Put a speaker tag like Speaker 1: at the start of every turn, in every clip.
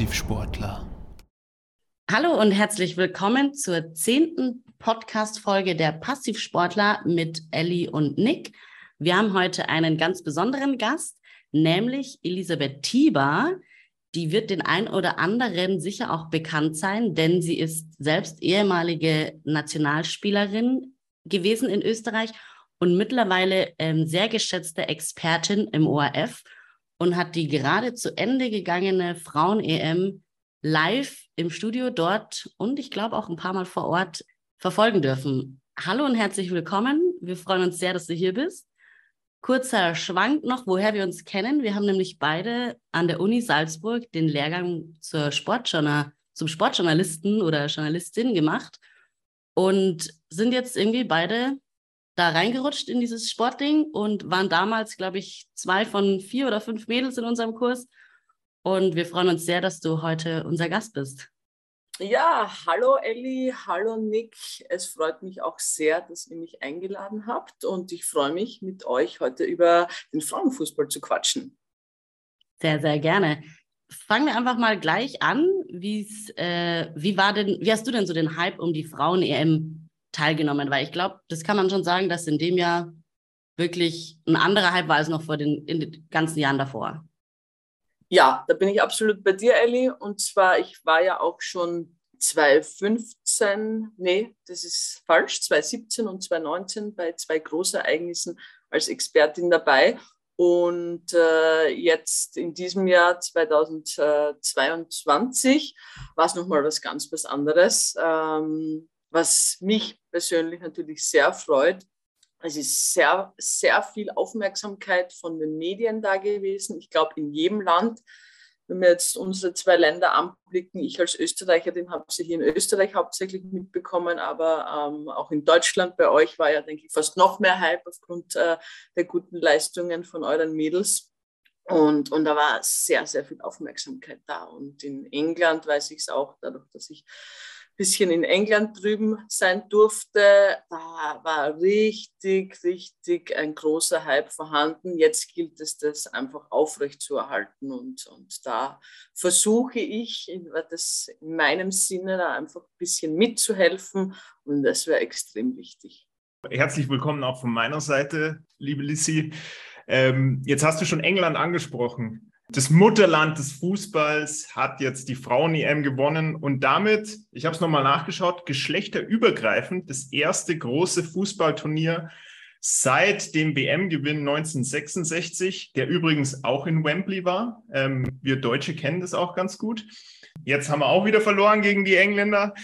Speaker 1: Passivsportler.
Speaker 2: Hallo und herzlich willkommen zur zehnten Podcast-Folge der Passivsportler mit Ellie und Nick. Wir haben heute einen ganz besonderen Gast, nämlich Elisabeth Tieber. Die wird den ein oder anderen sicher auch bekannt sein, denn sie ist selbst ehemalige Nationalspielerin gewesen in Österreich und mittlerweile ähm, sehr geschätzte Expertin im ORF und hat die gerade zu Ende gegangene Frauen-EM live im Studio dort und ich glaube auch ein paar Mal vor Ort verfolgen dürfen. Hallo und herzlich willkommen. Wir freuen uns sehr, dass du hier bist. Kurzer Schwank noch, woher wir uns kennen. Wir haben nämlich beide an der Uni Salzburg den Lehrgang zur Sportjournal zum Sportjournalisten oder Journalistin gemacht und sind jetzt irgendwie beide da reingerutscht in dieses Sportding und waren damals, glaube ich, zwei von vier oder fünf Mädels in unserem Kurs. Und wir freuen uns sehr, dass du heute unser Gast bist.
Speaker 3: Ja, hallo Elli, hallo Nick. Es freut mich auch sehr, dass ihr mich eingeladen habt und ich freue mich, mit euch heute über den Frauenfußball zu quatschen.
Speaker 2: Sehr, sehr gerne. Fangen wir einfach mal gleich an. Äh, wie war denn, wie hast du denn so den Hype um die Frauen-EM teilgenommen? Weil ich glaube, das kann man schon sagen, dass in dem Jahr wirklich ein anderer Hype war als noch vor den, in den ganzen Jahren davor.
Speaker 3: Ja, da bin ich absolut bei dir, Elli. Und zwar, ich war ja auch schon 2015, nee, das ist falsch, 2017 und 2019 bei zwei Großereignissen als Expertin dabei. Und äh, jetzt in diesem Jahr 2022 war es nochmal was ganz was anderes. Ähm, was mich persönlich natürlich sehr freut. Es ist sehr, sehr viel Aufmerksamkeit von den Medien da gewesen. Ich glaube, in jedem Land, wenn wir jetzt unsere zwei Länder anblicken, ich als Österreicherin habe sie hier in Österreich hauptsächlich mitbekommen, aber ähm, auch in Deutschland bei euch war ja, denke ich, fast noch mehr Hype aufgrund äh, der guten Leistungen von euren Mädels. Und, und da war sehr, sehr viel Aufmerksamkeit da. Und in England weiß ich es auch, dadurch, dass ich bisschen in England drüben sein durfte, da war richtig, richtig ein großer Hype vorhanden. Jetzt gilt es, das einfach aufrechtzuerhalten und, und da versuche ich, das in meinem Sinne da einfach ein bisschen mitzuhelfen und das wäre extrem wichtig.
Speaker 1: Herzlich willkommen auch von meiner Seite, liebe Lissy. Ähm, jetzt hast du schon England angesprochen. Das Mutterland des Fußballs hat jetzt die Frauen-EM gewonnen und damit, ich habe es nochmal nachgeschaut, geschlechterübergreifend das erste große Fußballturnier seit dem WM-Gewinn 1966, der übrigens auch in Wembley war. Ähm, wir Deutsche kennen das auch ganz gut. Jetzt haben wir auch wieder verloren gegen die Engländer.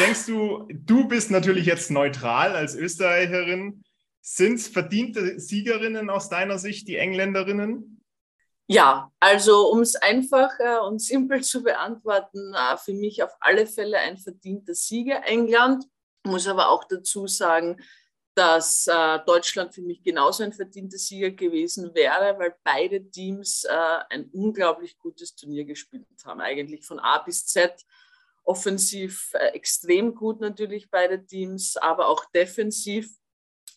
Speaker 1: Denkst du, du bist natürlich jetzt neutral als Österreicherin. Sind es verdiente Siegerinnen aus deiner Sicht, die Engländerinnen?
Speaker 3: Ja, also um es einfach äh, und simpel zu beantworten, äh, für mich auf alle Fälle ein verdienter Sieger England. Muss aber auch dazu sagen, dass äh, Deutschland für mich genauso ein verdienter Sieger gewesen wäre, weil beide Teams ein unglaublich gutes Turnier gespielt haben. Eigentlich von A bis Z. Offensiv extrem gut natürlich beide Teams, aber auch defensiv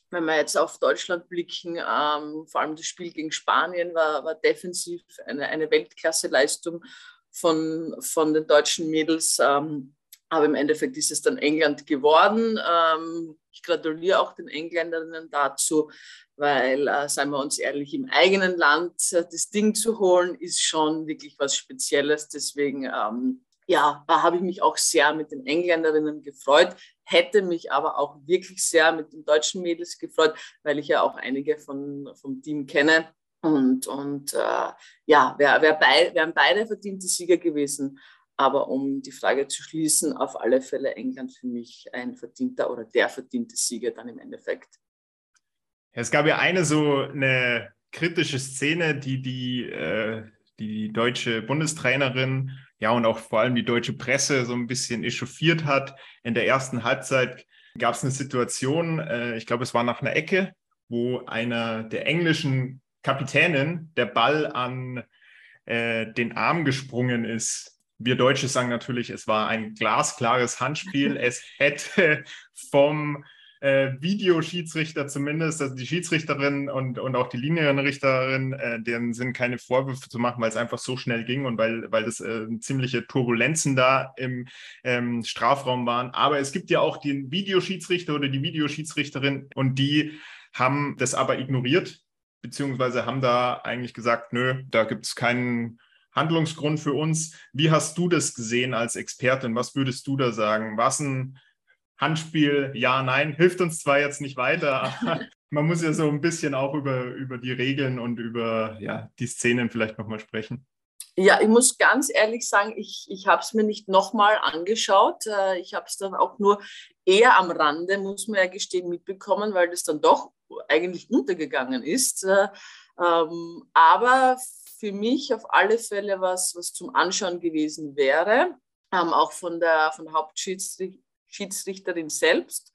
Speaker 3: wenn wir jetzt auf Deutschland blicken, ähm, vor allem das Spiel gegen Spanien war, war defensiv eine, eine Weltklasse-Leistung von, von den deutschen Mädels. Ähm, aber im Endeffekt ist es dann England geworden. Ähm, ich gratuliere auch den Engländerinnen dazu, weil, äh, seien wir uns ehrlich, im eigenen Land äh, das Ding zu holen, ist schon wirklich was Spezielles. Deswegen ähm, ja, da habe ich mich auch sehr mit den Engländerinnen gefreut, hätte mich aber auch wirklich sehr mit den deutschen Mädels gefreut, weil ich ja auch einige von, vom Team kenne. Und, und äh, ja, wär, wär bei, wären beide verdiente Sieger gewesen. Aber um die Frage zu schließen, auf alle Fälle England für mich ein verdienter oder der verdiente Sieger dann im Endeffekt.
Speaker 1: Es gab ja eine so eine kritische Szene, die die, äh, die deutsche Bundestrainerin ja, und auch vor allem die deutsche Presse so ein bisschen echauffiert hat. In der ersten Halbzeit gab es eine Situation, äh, ich glaube, es war nach einer Ecke, wo einer der englischen Kapitänin der Ball an äh, den Arm gesprungen ist. Wir Deutsche sagen natürlich, es war ein glasklares Handspiel. es hätte vom äh, Videoschiedsrichter zumindest, also die Schiedsrichterin und, und auch die Linienrichterin, äh, denen sind keine Vorwürfe zu machen, weil es einfach so schnell ging und weil, weil das äh, ziemliche Turbulenzen da im ähm, Strafraum waren. Aber es gibt ja auch den Videoschiedsrichter oder die Videoschiedsrichterin und die haben das aber ignoriert, beziehungsweise haben da eigentlich gesagt, nö, da gibt es keinen Handlungsgrund für uns. Wie hast du das gesehen als Expertin? Was würdest du da sagen? Was ein Handspiel, ja, nein, hilft uns zwar jetzt nicht weiter, aber man muss ja so ein bisschen auch über, über die Regeln und über ja, die Szenen vielleicht nochmal sprechen.
Speaker 3: Ja, ich muss ganz ehrlich sagen, ich, ich habe es mir nicht nochmal angeschaut. Äh, ich habe es dann auch nur eher am Rande, muss man ja gestehen, mitbekommen, weil das dann doch eigentlich untergegangen ist. Äh, ähm, aber für mich auf alle Fälle was, was zum Anschauen gewesen wäre, ähm, auch von der, von der Hauptschiedsrichterin Schiedsrichterin selbst.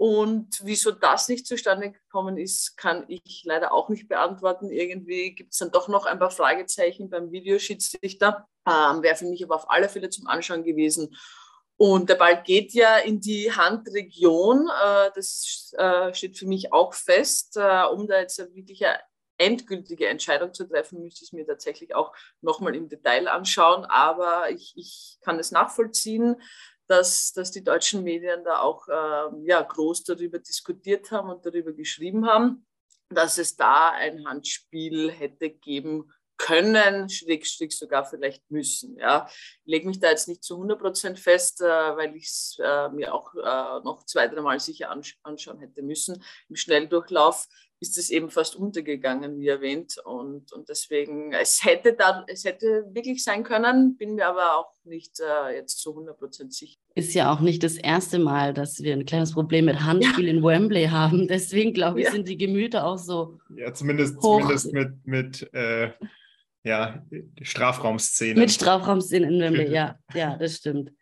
Speaker 3: Und wieso das nicht zustande gekommen ist, kann ich leider auch nicht beantworten. Irgendwie gibt es dann doch noch ein paar Fragezeichen beim Videoschiedsrichter. Ähm, Wäre für mich aber auf alle Fälle zum Anschauen gewesen. Und der Ball geht ja in die Handregion. Äh, das äh, steht für mich auch fest. Äh, um da jetzt wirklich eine endgültige Entscheidung zu treffen, müsste ich es mir tatsächlich auch nochmal im Detail anschauen. Aber ich, ich kann es nachvollziehen dass, dass die deutschen Medien da auch äh, ja, groß darüber diskutiert haben und darüber geschrieben haben, dass es da ein Handspiel hätte geben können, schrägstrich sogar vielleicht müssen. Ja. Ich lege mich da jetzt nicht zu 100 Prozent fest, äh, weil ich es äh, mir auch äh, noch zwei, dreimal sicher anschauen hätte müssen. Im Schnelldurchlauf ist es eben fast untergegangen, wie erwähnt. Und, und deswegen, es hätte, da, es hätte wirklich sein können, bin mir aber auch nicht äh, jetzt zu 100% sicher.
Speaker 2: Ist ja auch nicht das erste Mal, dass wir ein kleines Problem mit Handspiel ja. in Wembley haben. Deswegen, glaube ich, ja. sind die Gemüter auch so.
Speaker 1: Ja, zumindest, hoch. zumindest mit, mit äh, ja, Strafraumszenen.
Speaker 2: Mit Strafraumszenen in Wembley, ja, ja, das stimmt.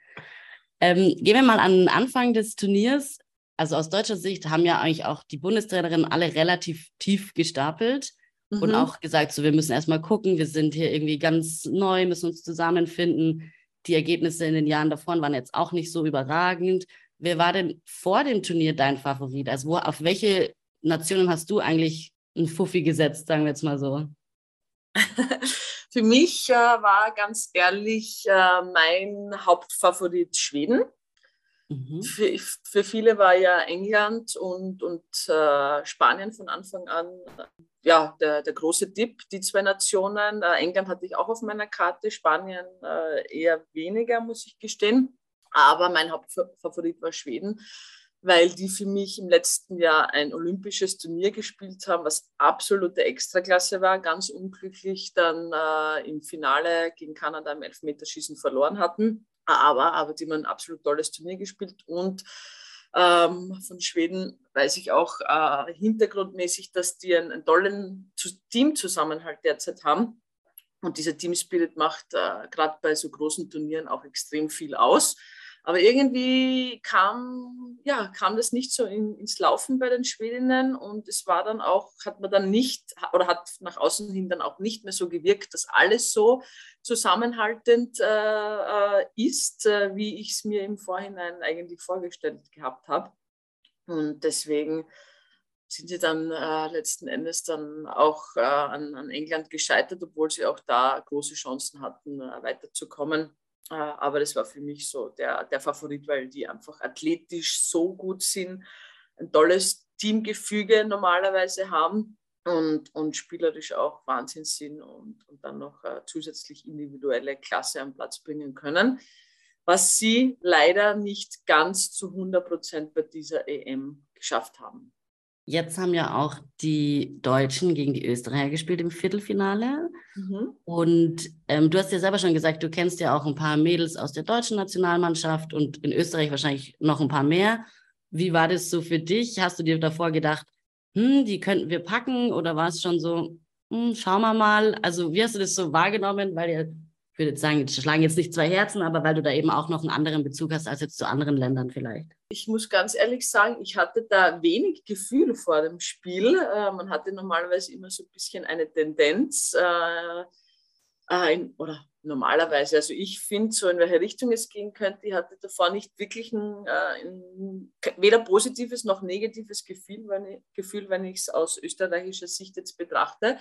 Speaker 2: Ähm, gehen wir mal an den Anfang des Turniers also aus deutscher Sicht haben ja eigentlich auch die Bundestrainerinnen alle relativ tief gestapelt mhm. und auch gesagt, so wir müssen erstmal gucken, wir sind hier irgendwie ganz neu, müssen uns zusammenfinden. Die Ergebnisse in den Jahren davor waren jetzt auch nicht so überragend. Wer war denn vor dem Turnier dein Favorit? Also wo, auf welche Nationen hast du eigentlich einen Fuffi gesetzt, sagen wir jetzt mal so?
Speaker 3: Für mich äh, war ganz ehrlich äh, mein Hauptfavorit Schweden. Mhm. Für, für, viele war ja England und, und äh, Spanien von Anfang an ja, der, der große Tipp, die zwei Nationen. Äh, England hatte ich auch auf meiner Karte, Spanien äh, eher weniger, muss ich gestehen. Aber mein Hauptfavorit war Schweden, weil die für mich im letzten Jahr ein olympisches Turnier gespielt haben, was absolute Extraklasse war, ganz unglücklich dann äh, im Finale gegen Kanada im Elfmeterschießen verloren hatten aber, aber die haben ein absolut tolles Turnier gespielt und ähm, von Schweden weiß ich auch äh, hintergrundmäßig, dass die einen, einen tollen Teamzusammenhalt derzeit haben. Und dieser Team Spirit macht äh, gerade bei so großen Turnieren auch extrem viel aus. Aber irgendwie kam, ja, kam das nicht so in, ins Laufen bei den Schwedinnen und es war dann auch, hat man dann nicht oder hat nach außen hin dann auch nicht mehr so gewirkt, dass alles so zusammenhaltend äh, äh ist, äh, wie ich es mir im Vorhinein eigentlich vorgestellt gehabt habe. Und deswegen sind sie dann äh, letzten Endes dann auch äh, an, an, England gescheitert, obwohl sie auch da große Chancen hatten, äh, weiterzukommen. Äh, aber das war für mich so der, der Favorit, weil die einfach athletisch so gut sind, ein tolles Teamgefüge normalerweise haben und, und spielerisch auch Wahnsinn sind und, und dann noch äh, zusätzlich individuelle Klasse am Platz bringen können, was sie leider nicht ganz zu 100 Prozent bei dieser EM geschafft haben.
Speaker 2: Jetzt haben ja auch die Deutschen gegen die Österreicher gespielt im Viertelfinale. Mhm. Und ähm, du hast ja selber schon gesagt, du kennst ja auch ein paar Mädels aus der deutschen Nationalmannschaft und in Österreich wahrscheinlich noch ein paar mehr. Wie war das so für dich? Hast du dir davor gedacht, hm, die könnten wir packen? Oder war es schon so, hm, schauen wir mal? Also, wie hast du das so wahrgenommen? Weil ich würde jetzt sagen, schlagen jetzt nicht zwei Herzen, aber weil du da eben auch noch einen anderen Bezug hast als jetzt zu anderen Ländern vielleicht.
Speaker 3: Ich muss ganz ehrlich sagen, ich hatte da wenig Gefühl vor dem Spiel. Äh, man hatte normalerweise immer so ein bisschen eine Tendenz. Äh, äh, in, oder normalerweise, also ich finde, so in welche Richtung es gehen könnte, ich hatte davor nicht wirklich ein, äh, ein weder positives noch negatives Gefühl, wenn ich, Gefühl, wenn ich es aus österreichischer Sicht jetzt betrachte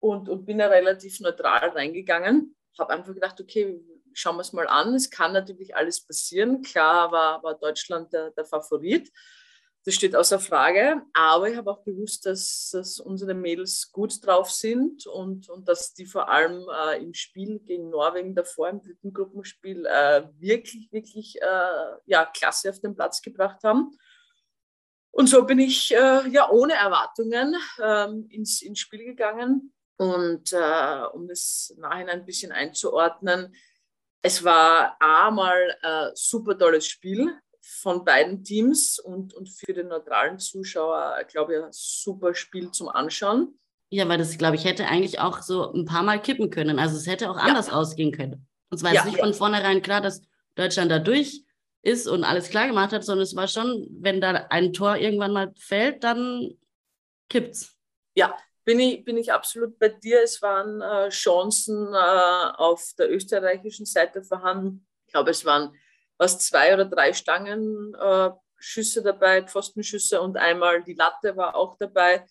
Speaker 3: und, und bin da relativ neutral reingegangen. Habe einfach gedacht, okay, schauen wir es mal an. Es kann natürlich alles passieren. Klar war, war Deutschland der, der Favorit. Das steht außer Frage. Aber ich habe auch gewusst, dass, dass unsere Mädels gut drauf sind und, und dass die vor allem äh, im Spiel gegen Norwegen davor, im dritten Gruppenspiel, äh, wirklich, wirklich äh, ja, klasse auf den Platz gebracht haben. Und so bin ich äh, ja ohne Erwartungen ähm, ins, ins Spiel gegangen. Und äh, um das nachher ein bisschen einzuordnen, es war einmal ein super tolles Spiel von beiden Teams und, und für den neutralen Zuschauer, glaube ich, ein super Spiel zum Anschauen.
Speaker 2: Ja, weil das, glaube ich, hätte eigentlich auch so ein paar Mal kippen können. Also es hätte auch anders ja. ausgehen können. Und zwar ja, ist nicht ja. von vornherein klar, dass Deutschland da durch ist und alles klar gemacht hat, sondern es war schon, wenn da ein Tor irgendwann mal fällt, dann kippt's.
Speaker 3: Ja, bin ich, bin ich absolut bei dir. Es waren äh, Chancen äh, auf der österreichischen Seite vorhanden. Ich glaube, es waren was zwei oder drei Stangenschüsse äh, dabei, Pfostenschüsse und einmal die Latte war auch dabei.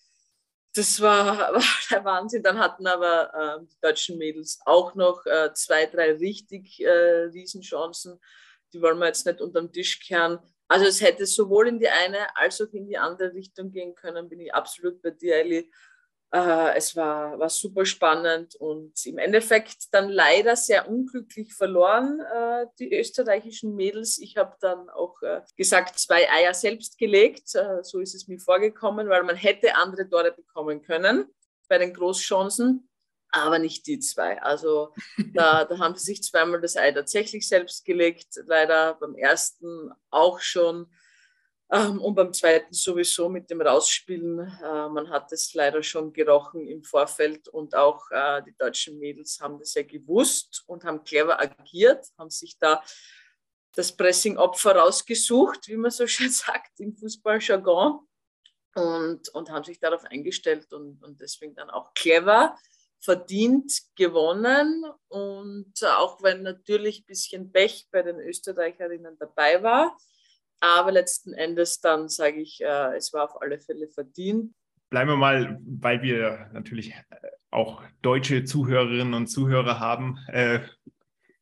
Speaker 3: Das war, war der Wahnsinn. Dann hatten aber äh, die deutschen Mädels auch noch äh, zwei, drei richtig äh, Riesenchancen. Die wollen wir jetzt nicht unterm Tisch kehren. Also es hätte sowohl in die eine als auch in die andere Richtung gehen können, bin ich absolut bei dir, Ellie. Äh, es war, war super spannend und im Endeffekt dann leider sehr unglücklich verloren, äh, die österreichischen Mädels. Ich habe dann auch äh, gesagt, zwei Eier selbst gelegt. so ist es mir vorgekommen, weil man hätte andere Tore bekommen können bei den Großchancen, aber nicht die zwei. Also da, da haben sie sich zweimal das Ei tatsächlich selbst gelegt. Leider beim ersten auch schon und beim zweiten sowieso mit dem Rausspielen. Äh, man hat es leider schon gerochen im Vorfeld und auch äh, die deutschen Mädels haben das ja gewusst und haben clever agiert, haben sich da das Pressing-Opfer rausgesucht, wie man so schön sagt im Fußballjargon und, und haben sich darauf eingestellt und, und deswegen dann auch clever verdient gewonnen. Und auch wenn natürlich ein bisschen Pech bei den Österreicherinnen dabei war, aber letzten Endes dann sage ich, äh, es war auf alle Fälle verdient.
Speaker 1: Bleiben wir mal, weil wir natürlich äh, auch deutsche Zuhörerinnen und Zuhörer haben, äh,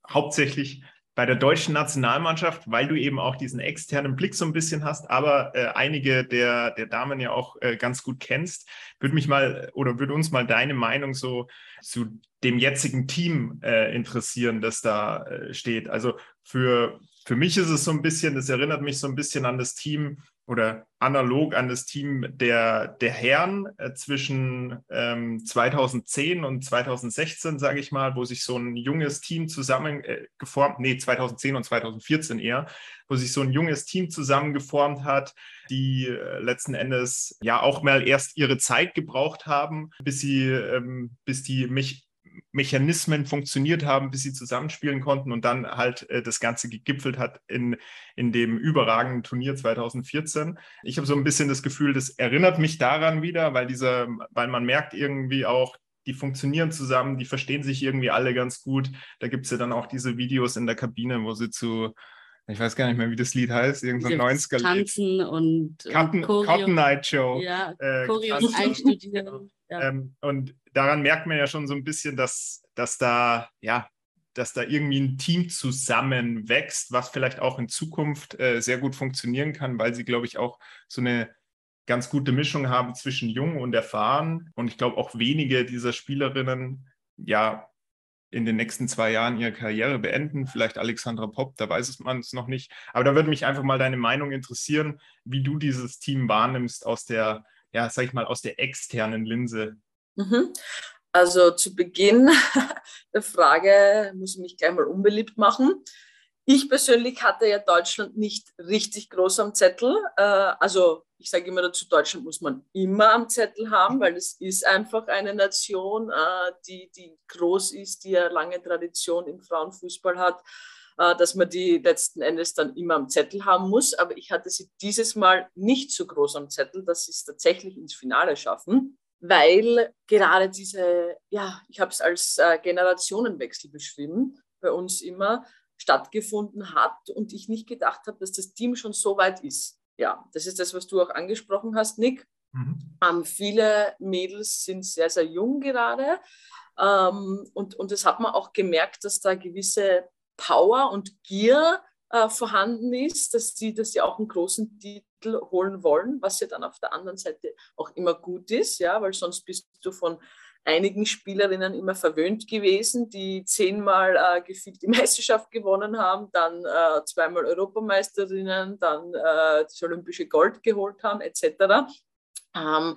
Speaker 1: hauptsächlich bei der deutschen Nationalmannschaft, weil du eben auch diesen externen Blick so ein bisschen hast, aber äh, einige der, der Damen ja auch äh, ganz gut kennst, würde mich mal oder würde uns mal deine Meinung so zu dem jetzigen Team äh, interessieren, das da äh, steht. Also für für mich ist es so ein bisschen, das erinnert mich so ein bisschen an das Team oder analog an das Team der, der Herren äh, zwischen ähm, 2010 und 2016, sage ich mal, wo sich so ein junges Team zusammengeformt, äh, nee, 2010 und 2014 eher, wo sich so ein junges Team zusammengeformt hat, die äh, letzten Endes ja auch mal erst ihre Zeit gebraucht haben, bis sie, ähm, bis die mich Mechanismen funktioniert haben, bis sie zusammenspielen konnten und dann halt äh, das Ganze gegipfelt hat in, in dem überragenden Turnier 2014. Ich habe so ein bisschen das Gefühl, das erinnert mich daran wieder, weil dieser, weil man merkt irgendwie auch, die funktionieren zusammen, die verstehen sich irgendwie alle ganz gut. Da gibt es ja dann auch diese Videos in der Kabine, wo sie zu, ich weiß gar nicht mehr, wie das Lied heißt, irgendein so 90er Lied.
Speaker 2: Tanzen und,
Speaker 1: Cotton, und Cotton Night Show.
Speaker 2: Ja, äh, Choreos einstudieren.
Speaker 1: Ja. Ähm, und daran merkt man ja schon so ein bisschen, dass, dass da, ja, dass da irgendwie ein Team zusammenwächst, was vielleicht auch in Zukunft äh, sehr gut funktionieren kann, weil sie, glaube ich, auch so eine ganz gute Mischung haben zwischen jung und erfahren. Und ich glaube auch wenige dieser Spielerinnen ja in den nächsten zwei Jahren ihre Karriere beenden. Vielleicht Alexandra Popp, da weiß man es noch nicht. Aber da würde mich einfach mal deine Meinung interessieren, wie du dieses Team wahrnimmst aus der, ja, sag ich mal, aus der externen Linse.
Speaker 3: Mhm. Also zu Beginn der Frage muss ich mich gleich mal unbeliebt machen. Ich persönlich hatte ja Deutschland nicht richtig groß am Zettel. Äh, also ich sage immer dazu, Deutschland muss man immer am Zettel haben, weil es ist einfach eine Nation, äh, die, die groß ist, die eine lange Tradition im Frauenfußball hat, äh, dass man die letzten Endes dann immer am Zettel haben muss. Aber ich hatte sie dieses Mal nicht so groß am Zettel, dass sie es tatsächlich ins Finale schaffen. weil gerade diese, ja, ich habe es als äh, Generationenwechsel beschrieben, bei uns immer stattgefunden hat und ich nicht gedacht habe, dass das Team schon so weit ist. Ja, das ist das, was du auch angesprochen hast, Nick. Mhm. Ähm, viele Mädels sind sehr, sehr jung gerade. Ähm, und, und das hat man auch gemerkt, dass da gewisse Power und Gier äh, vorhanden ist, dass sie, dass sie auch einen großen Titel holen wollen, was ja dann auf der anderen Seite auch immer gut ist, ja, weil sonst bist du von einigen Spielerinnen immer verwöhnt gewesen, die zehnmal äh, gefühlt die Meisterschaft gewonnen haben, dann äh, zweimal Europameisterinnen, dann äh, das olympische Gold geholt haben, etc. Ähm,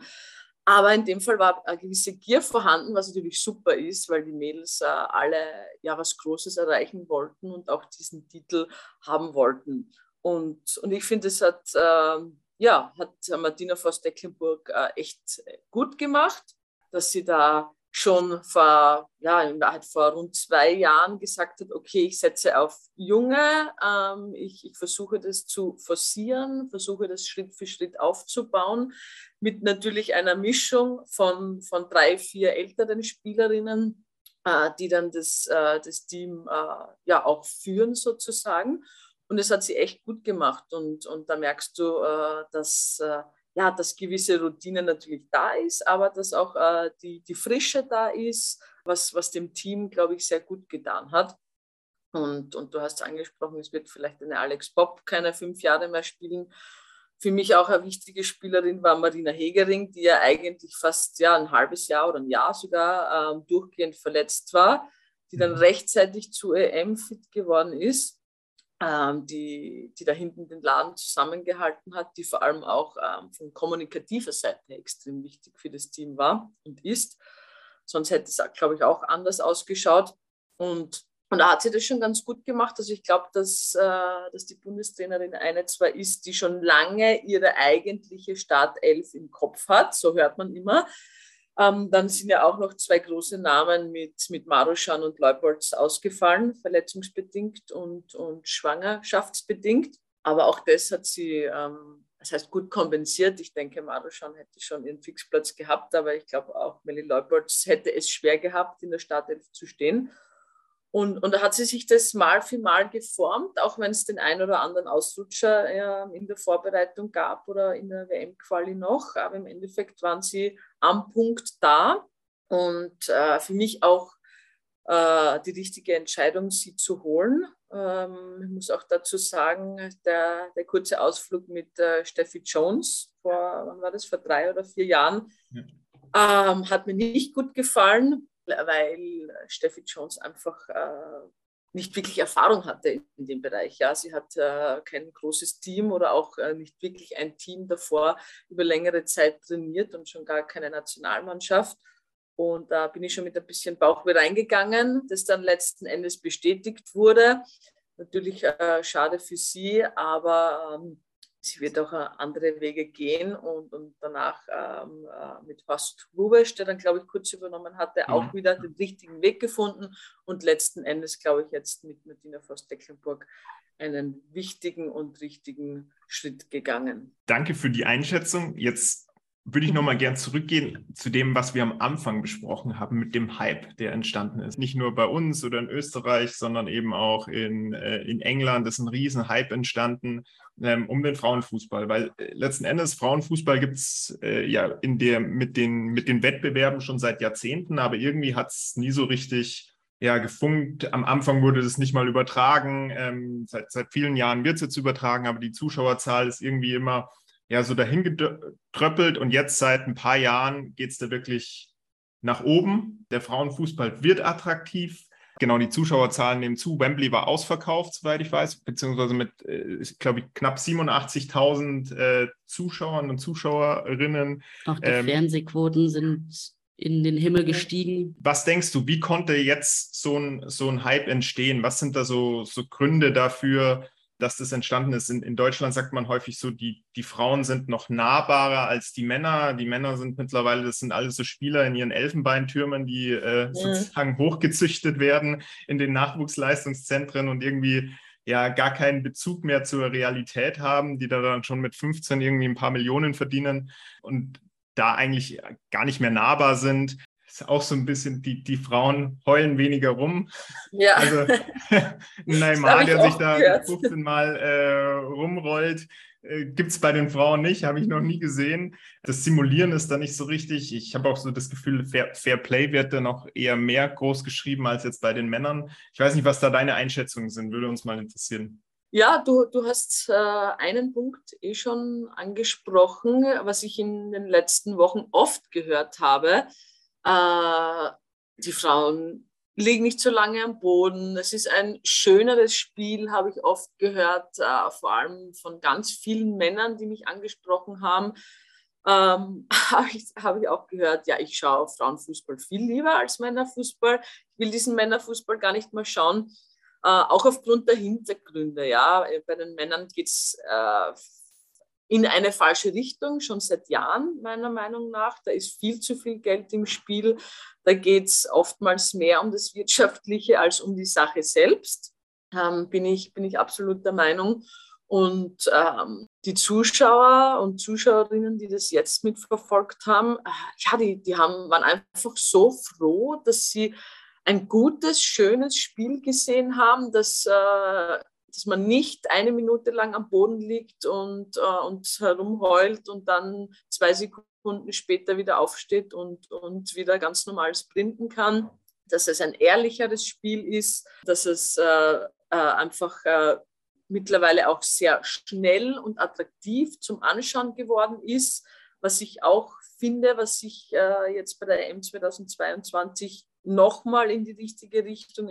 Speaker 3: aber in dem Fall war eine gewisse Gier vorhanden, was natürlich super ist, weil die Mädels äh, alle ja was Großes erreichen wollten und auch diesen Titel haben wollten. Und, und ich finde, es hat, äh, ja, hat Martina Voss-Decklenburg äh, echt gut gemacht, dass sie da schon vor, ja, in Wahrheit vor rund zwei Jahren gesagt hat, okay, ich setze auf Junge, ähm, ich, ich versuche das zu forcieren, versuche das Schritt für Schritt aufzubauen, mit natürlich einer Mischung von, von drei, vier älteren Spielerinnen, äh, die dann das, äh, das Team äh, ja auch führen sozusagen. Und es hat sie echt gut gemacht und, und da merkst du, äh, dass äh, ja, dass gewisse Routine natürlich da ist, aber dass auch äh, die, die Frische da ist, was, was dem Team, glaube ich, sehr gut getan hat. Und, und du hast angesprochen, es wird vielleicht eine Alex Bob keine fünf Jahre mehr spielen. Für mich auch eine wichtige Spielerin war Marina Hegering, die ja eigentlich fast ja, ein halbes Jahr oder ein Jahr sogar ähm, durchgehend verletzt war, die dann mhm. rechtzeitig zu EM fit geworden ist ähm, die, die da hinten den Laden zusammengehalten hat, die vor allem auch ähm, von kommunikativer Seite extrem wichtig für das Team war und ist. Sonst hätte es, glaube ich, auch anders ausgeschaut. Und, und da hat sie das schon ganz gut gemacht. Also ich glaube, dass, äh, dass die Bundestrainerin eine zwar ist, die schon lange ihre eigentliche Startelf im Kopf hat, so hört man immer, ähm, dann sind ja auch noch zwei große Namen mit, mit Maruschan und Leupolz ausgefallen, verletzungsbedingt und, und schwangerschaftsbedingt. Aber auch das hat sie, ähm, das heißt, gut kompensiert. Ich denke, Maruschan hätte schon ihren Fixplatz gehabt, aber ich glaube auch Melly Leupolz hätte es schwer gehabt, in der Startelf zu stehen. Und, und da hat sie sich das Mal für Mal geformt, auch wenn es den einen oder anderen Ausrutscher äh, in der Vorbereitung gab oder in der WM-Quali noch. Aber im Endeffekt waren sie am Punkt da. Und äh, für mich auch äh, die richtige Entscheidung, sie zu holen. Ähm, ich muss auch dazu sagen, der, der kurze Ausflug mit äh, Steffi Jones vor, wann war das, vor drei oder vier Jahren, ja. ähm, hat mir nicht gut gefallen weil Steffi Jones einfach äh, nicht wirklich Erfahrung hatte in dem Bereich. Ja, sie hat äh, kein großes Team oder auch äh, nicht wirklich ein Team davor über längere Zeit trainiert und schon gar keine Nationalmannschaft. Und da bin ich schon mit ein bisschen Bauchweh reingegangen, das dann letzten Endes bestätigt wurde. Natürlich äh, schade für sie, aber ähm, sie wird auch äh, andere Wege gehen und, und danach ähm, äh, mit Horst Rubesch, der dann, glaube ich, kurz übernommen hatte, mhm. auch wieder den richtigen Weg gefunden und letzten Endes, glaube ich, jetzt mit Martina Voss-Decklenburg einen wichtigen und richtigen Schritt gegangen.
Speaker 1: Danke für die Einschätzung. Jetzt würde ich nochmal gern zurückgehen zu dem, was wir am Anfang besprochen haben, mit dem Hype, der entstanden ist. Nicht nur bei uns oder in Österreich, sondern eben auch in, äh, in England ist ein riesen Hype entstanden ähm, um den Frauenfußball, weil äh, letzten Endes Frauenfußball gibt es äh, ja in der, mit, den, mit den Wettbewerben schon seit Jahrzehnten, aber irgendwie hat es nie so richtig ja, gefunkt. Am Anfang wurde das nicht mal übertragen. Ähm, seit, seit vielen Jahren wird es jetzt übertragen, aber die Zuschauerzahl ist irgendwie immer ja so dahin getröppelt und jetzt seit ein paar Jahren geht es da wirklich nach oben. Der Frauenfußball wird attraktiv. Genau, die Zuschauerzahlen nehmen zu. Wembley war ausverkauft, soweit ich weiß, beziehungsweise mit, äh, glaube ich, knapp 87.000 äh, Zuschauern und Zuschauerinnen.
Speaker 2: Auch die ähm, Fernsehquoten sind in den Himmel gestiegen.
Speaker 1: Was denkst du, wie konnte jetzt so ein, so ein Hype entstehen? Was sind da so, so Gründe dafür, dass das entstanden ist. In, in, Deutschland sagt man häufig so, die, die Frauen sind noch nahbarer als die Männer. Die Männer sind mittlerweile, das sind alles so Spieler in ihren Elfenbeintürmen, die äh, mhm. sozusagen hochgezüchtet werden in den Nachwuchsleistungszentren und irgendwie ja gar keinen Bezug mehr zur Realität haben, die da dann schon mit 15 irgendwie ein paar Millionen verdienen. Und da eigentlich gar nicht mehr nahbar sind. Ist auch so ein bisschen, die, die Frauen heulen weniger rum. Ja. Also Neymar, der sich da gehört. 15 Mal äh, rumrollt, äh, gibt es bei den Frauen nicht, habe ich noch nie gesehen. Das Simulieren ist da nicht so richtig. Ich habe auch so das Gefühl, Fair, Fair, Play wird da noch eher mehr groß geschrieben als jetzt bei den Männern. Ich weiß nicht, was da deine Einschätzungen sind, würde uns mal interessieren.
Speaker 3: Ja, du, du hast äh, einen Punkt eh schon angesprochen, was ich in den letzten Wochen oft gehört habe. Äh, die Frauen liegen nicht so lange am Boden. Es ist ein schöneres Spiel, habe ich oft gehört, äh, vor allem von ganz vielen Männern, die mich angesprochen haben. Ähm, habe ich, hab ich auch gehört, ja, ich schaue Frauenfußball viel lieber als Männerfußball. Ich will diesen Männerfußball gar nicht mehr schauen äh, auch aufgrund der Hintergründe. Ja, bei den Männern geht es äh, in eine falsche Richtung, schon seit Jahren meiner Meinung nach. Da ist viel zu viel Geld im Spiel. Da geht es oftmals mehr um das Wirtschaftliche als um die Sache selbst. Ähm, bin, ich, bin ich absolut der Meinung. Und ähm, die Zuschauer und Zuschauerinnen, die das jetzt mitverfolgt haben, äh, ja, die, die haben, waren einfach so froh, dass sie ein gutes, schönes Spiel gesehen haben, dass, äh, dass man nicht eine Minute lang am Boden liegt und, äh, und herumheult und dann zwei Sekunden später wieder aufsteht und, und wieder ganz normal sprinten kann. Dass es ein ehrlicheres Spiel ist, dass es äh, äh einfach äh, mittlerweile auch sehr schnell und attraktiv zum Anschauen geworden ist, was ich auch finde, was sich äh, jetzt bei der EM 2022 nochmal in die richtige Richtung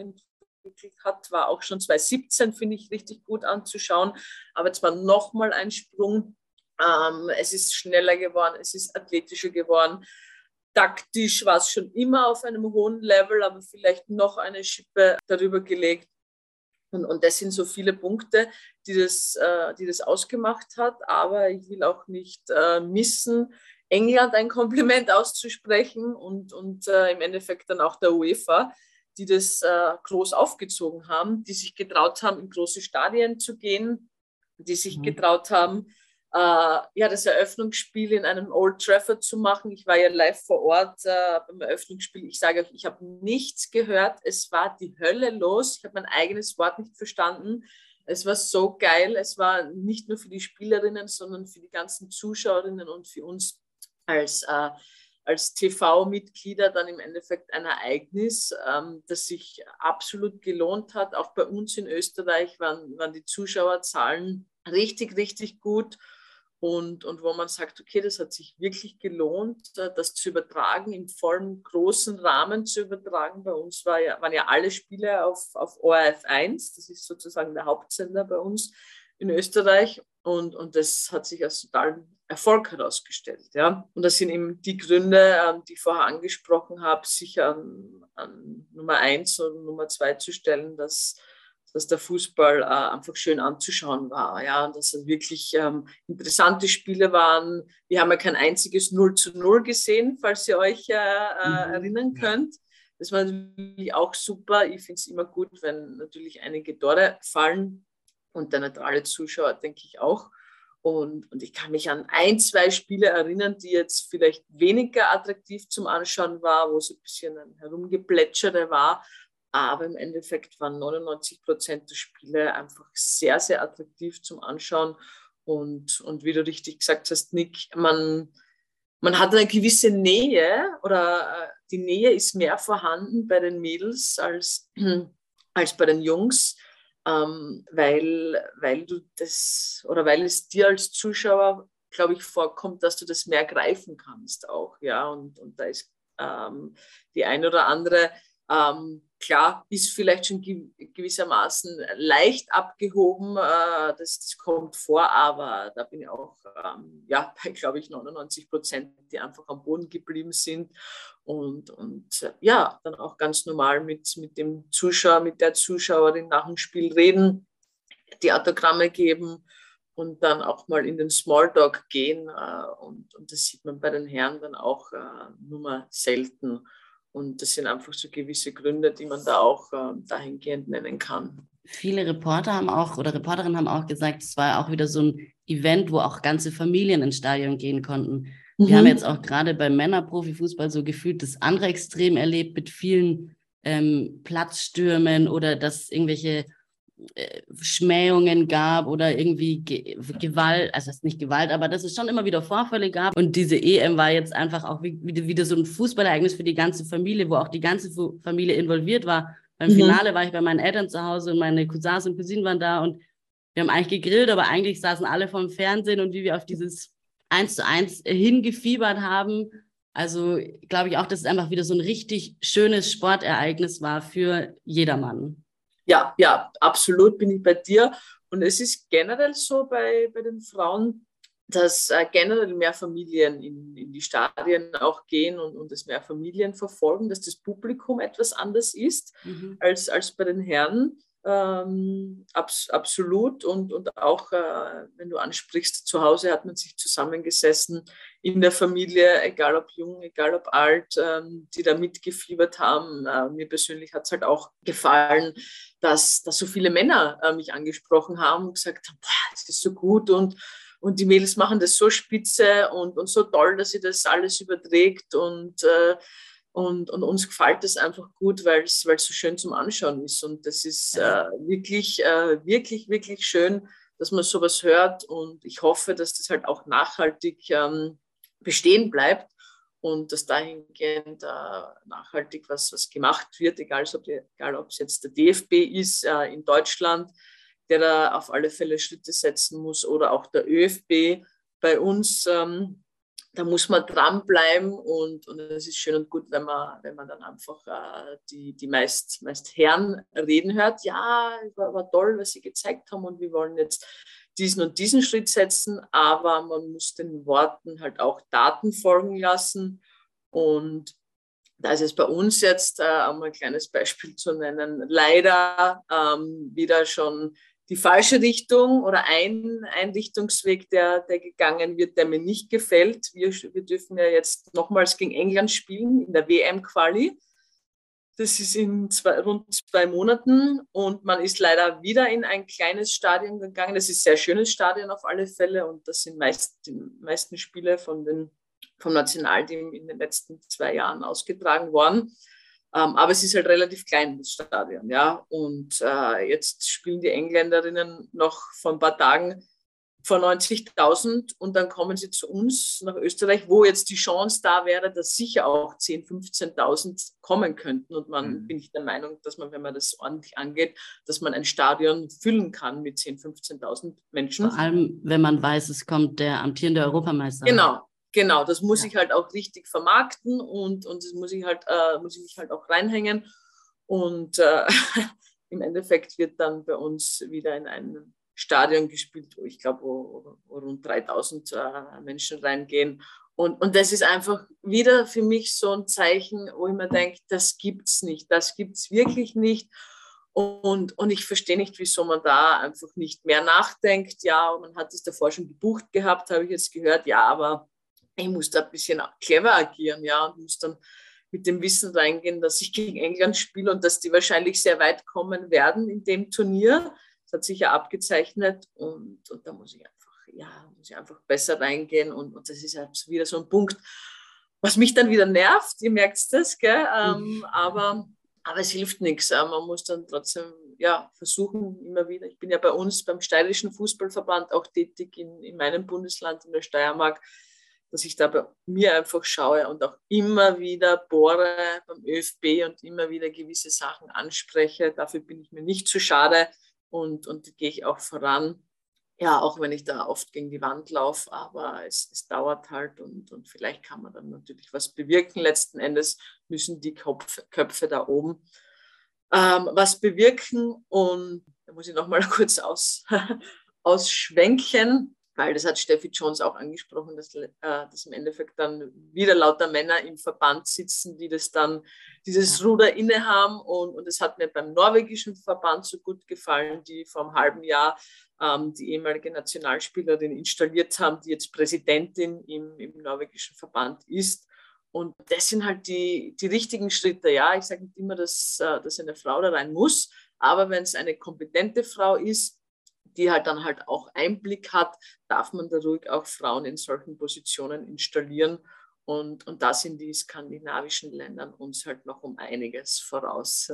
Speaker 3: entwickelt hat, war auch schon 2017, finde ich, richtig gut anzuschauen. Aber es war nochmal ein Sprung. Ähm, es ist schneller geworden, es ist athletischer geworden. Taktisch war es schon immer auf einem hohen Level, aber vielleicht noch eine Schippe darüber gelegt. Und, und das sind so viele Punkte, die das, äh, die das ausgemacht hat. Aber ich will auch nicht äh, missen, England ein Kompliment auszusprechen und, und äh, im Endeffekt dann auch der UEFA, die das äh, groß aufgezogen haben, die sich getraut haben, in große Stadien zu gehen, die sich mhm. getraut haben, äh, ja, das Eröffnungsspiel in einem Old Trafford zu machen. Ich war ja live vor Ort äh, beim Eröffnungsspiel. Ich sage euch, ich habe nichts gehört. Es war die Hölle los. Ich habe mein eigenes Wort nicht verstanden. Es war so geil. Es war nicht nur für die Spielerinnen, sondern für die ganzen Zuschauerinnen und für uns als, äh, als TV-Mitglieder dann im Endeffekt ein Ereignis, ähm, das sich absolut gelohnt hat. Auch bei uns in Österreich waren, waren die Zuschauerzahlen richtig, richtig gut. Und, und wo man sagt, okay, das hat sich wirklich gelohnt, äh, das zu übertragen, im vollen großen Rahmen zu übertragen. Bei uns war ja, waren ja alle Spiele auf, auf ORF 1, das ist sozusagen der Hauptsender bei uns in Österreich. Und, und das hat sich als total Erfolg herausgestellt. Ja? Und das sind eben die Gründe, ähm, die ich vorher angesprochen habe, sich an, an Nummer eins und Nummer zwei zu stellen, dass, dass der Fußball äh, einfach schön anzuschauen war. Ja? Und dass es wirklich ähm, interessante Spiele waren. Wir haben ja kein einziges 0 zu 0 gesehen, falls ihr euch äh, äh, mhm. erinnern könnt. Das war natürlich auch super. Ich finde es immer gut, wenn natürlich einige Tore fallen und der neutrale Zuschauer, denke ich auch. Und, und ich kann mich an ein, zwei Spiele erinnern, die jetzt vielleicht weniger attraktiv zum Anschauen war, wo es ein bisschen ein Herumgeplätschere war. Aber im Endeffekt waren 99 Prozent der Spiele einfach sehr, sehr attraktiv zum Anschauen. Und, und wie du richtig gesagt hast, Nick, man, man hat eine gewisse Nähe oder äh, die Nähe ist mehr vorhanden bei den Mädels als, als bei den Jungs ähm, weil, weil du das oder weil es dir als Zuschauer, glaube ich, vorkommt, dass du das mehr greifen kannst auch, ja, und, und da ist ähm, die ein oder andere ähm, klar, ist vielleicht schon gewissermaßen leicht abgehoben, äh, das, das, kommt vor, aber da bin ich auch ähm, ja, bei, glaube ich, 99 Prozent, die einfach am Boden geblieben sind und, und äh, ja, dann auch ganz normal mit, mit dem Zuschauer, mit der Zuschauerin nach dem Spiel reden, die Autogramme geben und dann auch mal in den Smalltalk gehen. Äh, und, und das sieht man bei den Herren dann auch äh, nur mal selten. Und das sind einfach so gewisse Gründe, die man da auch äh, dahingehend nennen kann.
Speaker 2: Viele Reporter haben auch oder Reporterinnen haben auch gesagt, es war auch wieder so ein Event, wo auch ganze Familien ins Stadion gehen konnten. Mhm. Wir haben jetzt auch gerade beim Männerprofifußball so gefühlt das andere Extrem erlebt mit vielen ähm, Platzstürmen oder dass irgendwelche Schmähungen gab oder irgendwie Ge Gewalt, also nicht Gewalt, aber dass es schon immer wieder Vorfälle gab. Und diese EM war jetzt einfach auch wieder, wieder so ein Fußballereignis für die ganze Familie, wo auch die ganze Familie involviert war. Beim mhm. Finale war ich bei meinen Eltern zu Hause und meine Cousins und Cousinen waren da und wir haben eigentlich gegrillt, aber eigentlich saßen alle vom Fernsehen und wie wir auf dieses eins zu eins hingefiebert haben. Also glaube ich auch, dass es einfach wieder so ein richtig schönes Sportereignis war für jedermann.
Speaker 3: Ja, ja, absolut bin ich bei dir. Und es ist generell so bei, bei den Frauen, dass äh, generell mehr Familien in, in die Stadien auch gehen und, und es mehr Familien verfolgen, dass das Publikum etwas anders ist mhm. als, als bei den Herren. Ähm, abs absolut. Und, und auch, äh, wenn du ansprichst, zu Hause hat man sich zusammengesessen in der Familie, egal ob jung, egal ob alt, ähm, die da mitgefiebert haben. Äh, mir persönlich hat es halt auch gefallen, dass, dass so viele Männer äh, mich angesprochen haben und gesagt haben, das ist so gut und und die Mädels machen das so spitze und, und so toll, dass sie das alles überträgt und äh, und, und uns gefällt das einfach gut, weil es so schön zum Anschauen ist. Und das ist äh, wirklich, äh, wirklich, wirklich schön, dass man sowas hört. Und ich hoffe, dass das halt auch nachhaltig ähm, bestehen bleibt und dass dahingehend äh, nachhaltig was, was gemacht wird, egal, ob, egal ob es jetzt der DFB ist äh, in Deutschland, der da auf alle Fälle Schritte setzen muss, oder auch der ÖFB bei uns. Ähm, da muss man dranbleiben und, und es ist schön und gut, wenn man, wenn man dann einfach äh, die, die meist, meist Herren reden hört. Ja, war, war toll, was sie gezeigt haben und wir wollen jetzt diesen und diesen Schritt setzen, aber man muss den Worten halt auch Daten folgen lassen. Und da ist es bei uns jetzt, äh, um ein kleines Beispiel zu nennen, leider ähm, wieder schon die falsche Richtung oder ein Einrichtungsweg, der, der gegangen wird, der mir nicht gefällt. Wir, wir dürfen ja jetzt nochmals gegen England spielen in der WM-Quali. Das ist in zwei, rund zwei Monaten und man ist leider wieder in ein kleines Stadion gegangen. Das ist ein sehr schönes Stadion auf alle Fälle und das sind meist die meisten Spiele von den, vom Nationalteam in den letzten zwei Jahren ausgetragen worden. Ähm, aber es ist halt relativ klein, das Stadion. Ja? Und äh, jetzt spielen die Engländerinnen noch vor ein paar Tagen vor 90.000 und dann kommen sie zu uns nach Österreich, wo jetzt die Chance da wäre, dass sicher auch 10.000, 15.000 kommen könnten. Und man mhm. bin ich der Meinung, dass man, wenn man das ordentlich angeht, dass man ein Stadion füllen kann mit 10.000, 15.000 Menschen.
Speaker 2: Vor allem, wenn man weiß, es kommt der amtierende Europameister.
Speaker 3: Genau, Genau, das muss ja. ich halt auch richtig vermarkten und, und das muss ich halt, äh, muss ich mich halt auch reinhängen. Und äh, im Endeffekt wird dann bei uns wieder in einem Stadion gespielt, wo ich glaube, wo, wo, rund 3000 äh, Menschen reingehen. Und, und das ist einfach wieder für mich so ein Zeichen, wo ich mir denke, das gibt es nicht, das gibt es wirklich nicht. Und, und ich verstehe nicht, wieso man da einfach nicht mehr nachdenkt. Ja, man hat es davor schon gebucht gehabt, habe ich jetzt gehört. Ja, aber ich muss da ein bisschen clever agieren, ja, und muss dann mit dem Wissen reingehen, dass ich gegen England spiele und dass die wahrscheinlich sehr weit kommen werden in dem Turnier. Das hat sich ja abgezeichnet und, und da muss ich einfach, ja, muss ich einfach besser reingehen und, und das ist halt wieder so ein Punkt, was mich dann wieder nervt, ihr merkt das, gell? Ähm, mhm. aber, aber es hilft nichts. Man muss dann trotzdem ja, versuchen, immer wieder. Ich bin ja bei uns beim Steirischen Fußballverband auch tätig in, in meinem Bundesland, in der Steiermark dass ich da bei mir einfach schaue und auch immer wieder bohre beim ÖFB und immer wieder gewisse Sachen anspreche. Dafür bin ich mir nicht zu schade und, und gehe ich auch voran. Ja, auch wenn ich da oft gegen die Wand laufe, aber es, es dauert halt und, und vielleicht kann man dann natürlich was bewirken. Letzten Endes müssen die Kopf, Köpfe da oben ähm, was bewirken und da muss ich nochmal kurz aus, ausschwenken weil das hat Steffi Jones auch angesprochen, dass, äh, dass im Endeffekt dann wieder lauter Männer im Verband sitzen, die das dann, dieses Ruder innehaben. Und, und es hat mir beim norwegischen Verband so gut gefallen, die vor einem halben Jahr ähm, die ehemalige Nationalspielerin installiert haben, die jetzt Präsidentin im, im norwegischen Verband ist. Und das sind halt die, die richtigen Schritte. Ja, ich sage nicht immer, dass, äh, dass eine Frau da rein muss, aber wenn es eine kompetente Frau ist, die halt dann halt auch Einblick hat, darf man da ruhig auch Frauen in solchen Positionen installieren. Und, und da sind die skandinavischen Länder uns halt noch um einiges voraus.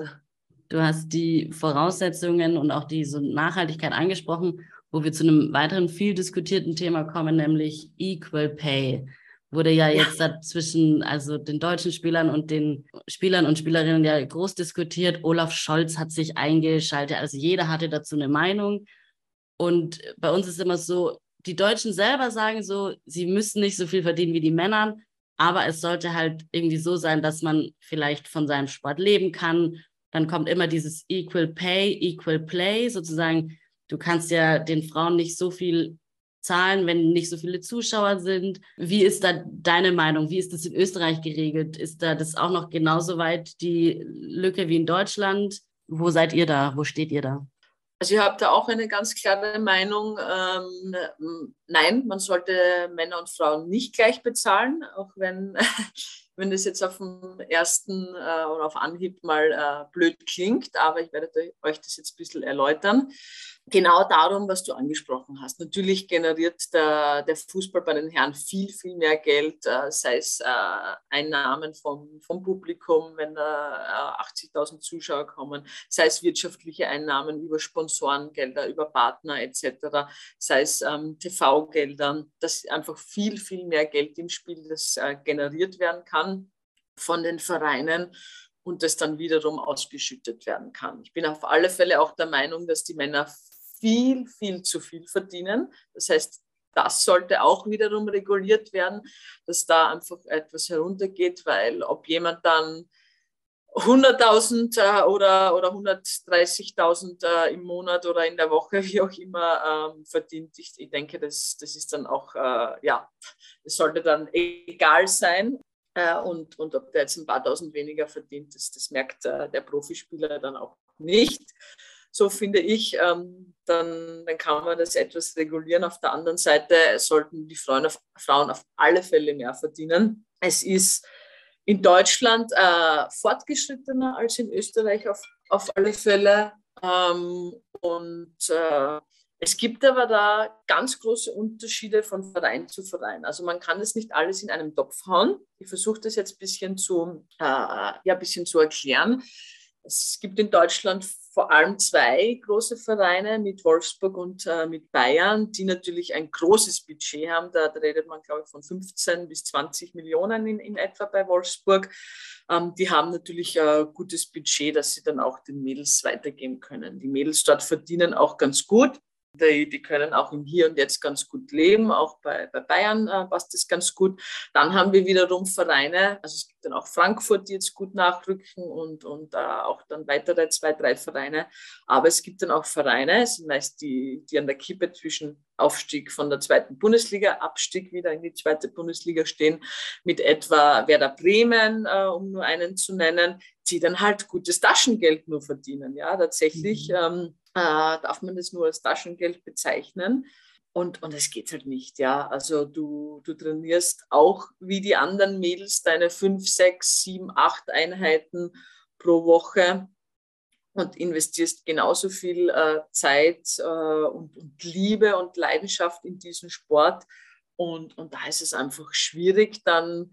Speaker 2: Du hast die Voraussetzungen und auch diese Nachhaltigkeit angesprochen, wo wir zu einem weiteren viel diskutierten Thema kommen, nämlich Equal Pay. Wurde ja jetzt ja. zwischen also den deutschen Spielern und den Spielern und Spielerinnen ja groß diskutiert. Olaf Scholz hat sich eingeschaltet, also jeder hatte dazu eine Meinung. Und bei uns ist immer so, die Deutschen selber sagen so, sie müssen nicht so viel verdienen wie die Männer, aber es sollte halt irgendwie so sein, dass man vielleicht von seinem Sport leben kann. Dann kommt immer dieses Equal Pay, Equal Play, sozusagen. Du kannst ja den Frauen nicht so viel zahlen, wenn nicht so viele Zuschauer sind. Wie ist da deine Meinung? Wie ist das in Österreich geregelt? Ist da das auch noch genauso weit die Lücke wie in Deutschland? Wo seid ihr da? Wo steht ihr da?
Speaker 3: Also ich habe da auch eine ganz klare Meinung. Ähm, nein, man sollte Männer und Frauen nicht gleich bezahlen, auch wenn, wenn das jetzt auf dem ersten äh, oder auf Anhieb mal äh, blöd klingt, aber ich werde euch das jetzt ein bisschen erläutern genau darum, was du angesprochen hast. Natürlich generiert der, der Fußball bei den Herren viel, viel mehr Geld, äh, sei es äh, Einnahmen vom, vom Publikum, wenn da äh, 80.000 Zuschauer kommen, sei es wirtschaftliche Einnahmen über Sponsorengelder, über Partner etc., sei es ähm, TV-Gelder, dass einfach viel, viel mehr Geld im Spiel, das äh, generiert werden kann von den Vereinen und das dann wiederum ausgeschüttet werden kann. Ich bin auf alle Fälle auch der Meinung, dass die Männer viel, viel zu viel verdienen. Das heißt, das sollte auch wiederum reguliert werden, dass da einfach etwas heruntergeht, weil ob jemand dann 100.000 äh, oder, oder 130.000 äh, im Monat oder in der Woche, wie auch immer, ähm, verdient. Ich, ich denke, das, das ist dann auch, äh, ja, das sollte dann egal sein. Und, und ob der jetzt ein paar tausend weniger verdient, das, das merkt der Profispieler dann auch nicht so finde ich, ähm, dann, dann kann man das etwas regulieren. Auf der anderen Seite sollten die Frauen auf, Frauen auf alle Fälle mehr verdienen. Es ist in Deutschland äh, fortgeschrittener als in Österreich auf, auf alle Fälle. Ähm, und äh, es gibt aber da ganz große Unterschiede von Verein zu Verein. Also man kann das nicht alles in einem Topf hauen. Ich versuche das jetzt ein bisschen zu, äh, ja, ein bisschen zu erklären. Es gibt in Deutschland vor allem zwei große Vereine mit Wolfsburg und äh, mit Bayern, die natürlich ein großes Budget haben. Da, redet man, glaube ich, von 15 bis 20 Millionen in, in etwa bei Wolfsburg. Ähm, die haben natürlich ein gutes Budget, dass sie dann auch den Mädels weitergeben können. Die Mädels dort verdienen auch ganz gut. Die, die, können auch im Hier und Jetzt ganz gut leben. Auch bei, bei Bayern äh, passt das ganz gut. Dann haben wir wiederum Vereine, also es gibt dann auch Frankfurt, die jetzt gut nachrücken und, und äh, auch dann weitere zwei, drei Vereine. Aber es gibt dann auch Vereine, es sind meist die, die an der Kippe zwischen Aufstieg von der zweiten Bundesliga, Abstieg wieder in die zweite Bundesliga stehen, mit etwa Werder Bremen, äh, um nur einen zu nennen, die dann halt gutes Taschengeld nur verdienen. Ja, tatsächlich. Mhm. Ähm, äh, darf man das nur als Taschengeld bezeichnen. Und, und es geht halt nicht, ja. Also du, du trainierst auch wie die anderen Mädels deine fünf, sechs, sieben, acht Einheiten pro Woche und investierst genauso viel äh, Zeit äh, und, und, Liebe und Leidenschaft in diesen Sport. Und, und da ist es einfach schwierig, dann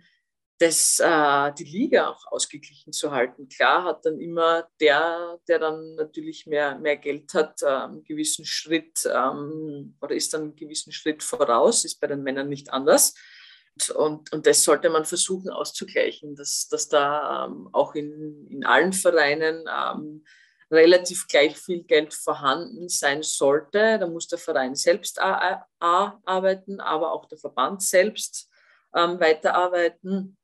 Speaker 3: das, äh, die Liga auch ausgeglichen zu halten. Klar hat dann immer der, der dann natürlich mehr, mehr Geld hat, äh, einen gewissen Schritt ähm, oder ist dann einen gewissen Schritt voraus, ist bei den Männern nicht anders. Und, und das sollte man versuchen auszugleichen, dass, dass da ähm, auch in, in allen Vereinen ähm, relativ gleich viel Geld vorhanden sein sollte. Da muss der Verein selbst arbeiten, aber auch der Verband selbst ähm, weiterarbeiten.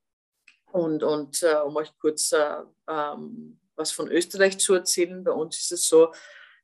Speaker 3: Und, und äh, um euch kurz äh, ähm, was von Österreich zu erzählen, bei uns ist es so,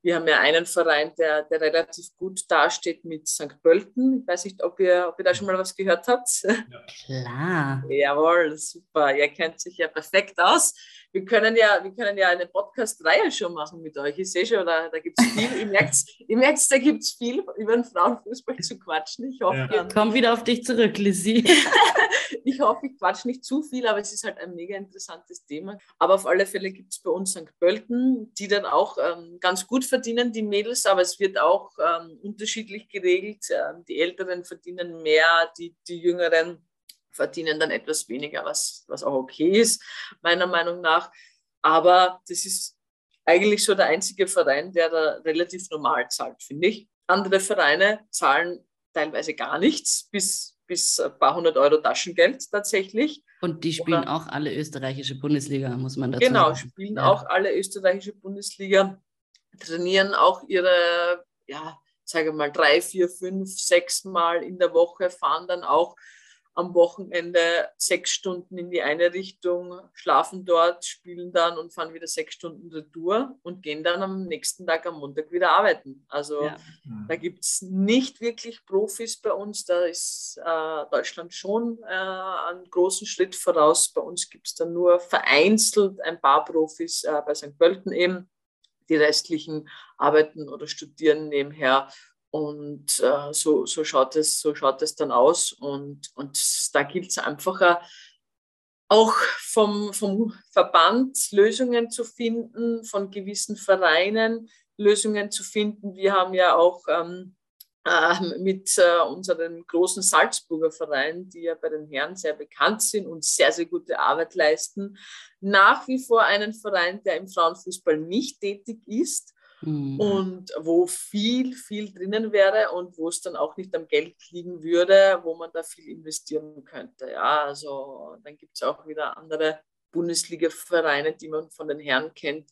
Speaker 3: wir haben ja einen Verein, der, der relativ gut dasteht mit St. Pölten. Ich weiß nicht, ob ihr, ob ihr da schon mal was gehört habt. Ja.
Speaker 2: Klar.
Speaker 3: Jawohl, super. Ihr kennt sich ja perfekt aus. Wir können ja, wir können ja eine Podcast-Reihe schon machen mit euch. Ich sehe schon, da, da gibt es viel. ihr merkt, ihr merkt da gibt es viel über den Frauenfußball zu quatschen. Ich hoffe,
Speaker 2: ja. Komm wieder auf dich zurück, Lizzie.
Speaker 3: ich hoffe, ich quatsch nicht zu viel, aber es ist halt ein mega interessantes Thema. Aber auf alle Fälle gibt es bei uns St. Pölten, die dann auch ähm, ganz gut verdienen, die Mädels, aber es wird auch ähm, unterschiedlich geregelt. Ähm, die Älteren verdienen mehr, die, die Jüngeren verdienen dann etwas weniger, was, was auch okay ist, meiner Meinung nach. Aber das ist eigentlich so der einzige Verein, der da relativ normal zahlt, finde ich. Andere Vereine zahlen teilweise gar nichts, bis, bis ein paar hundert Euro Taschengeld tatsächlich.
Speaker 2: Und die spielen Oder, auch alle österreichische Bundesliga, muss man dazu
Speaker 3: genau, sagen. Genau, spielen ja. auch alle österreichische Bundesliga, trainieren auch ihre, ja, sage mal, drei, vier, fünf, sechs Mal in der Woche, fahren dann auch am Wochenende sechs Stunden in die eine Richtung, schlafen dort, spielen dann und fahren wieder sechs Stunden Retour und gehen dann am nächsten Tag am Montag wieder arbeiten. Also ja. da gibt es nicht wirklich Profis bei uns. Da ist äh, Deutschland schon äh, einen großen Schritt voraus. Bei uns gibt es dann nur vereinzelt ein paar Profis äh, bei St. Pölten eben. Die restlichen arbeiten oder studieren nebenher und äh, so, so, schaut es, so schaut es dann aus. Und, und da gilt es einfach auch vom, vom Verband Lösungen zu finden, von gewissen Vereinen Lösungen zu finden. Wir haben ja auch ähm, äh, mit äh, unseren großen Salzburger Vereinen, die ja bei den Herren sehr bekannt sind und sehr, sehr gute Arbeit leisten, nach wie vor einen Verein, der im Frauenfußball nicht tätig ist Mhm. Und wo viel, viel drinnen wäre und wo es dann auch nicht am Geld liegen würde, wo man da viel investieren könnte. Ja, also dann gibt es auch wieder andere Bundesliga-Vereine, die man von den Herren kennt,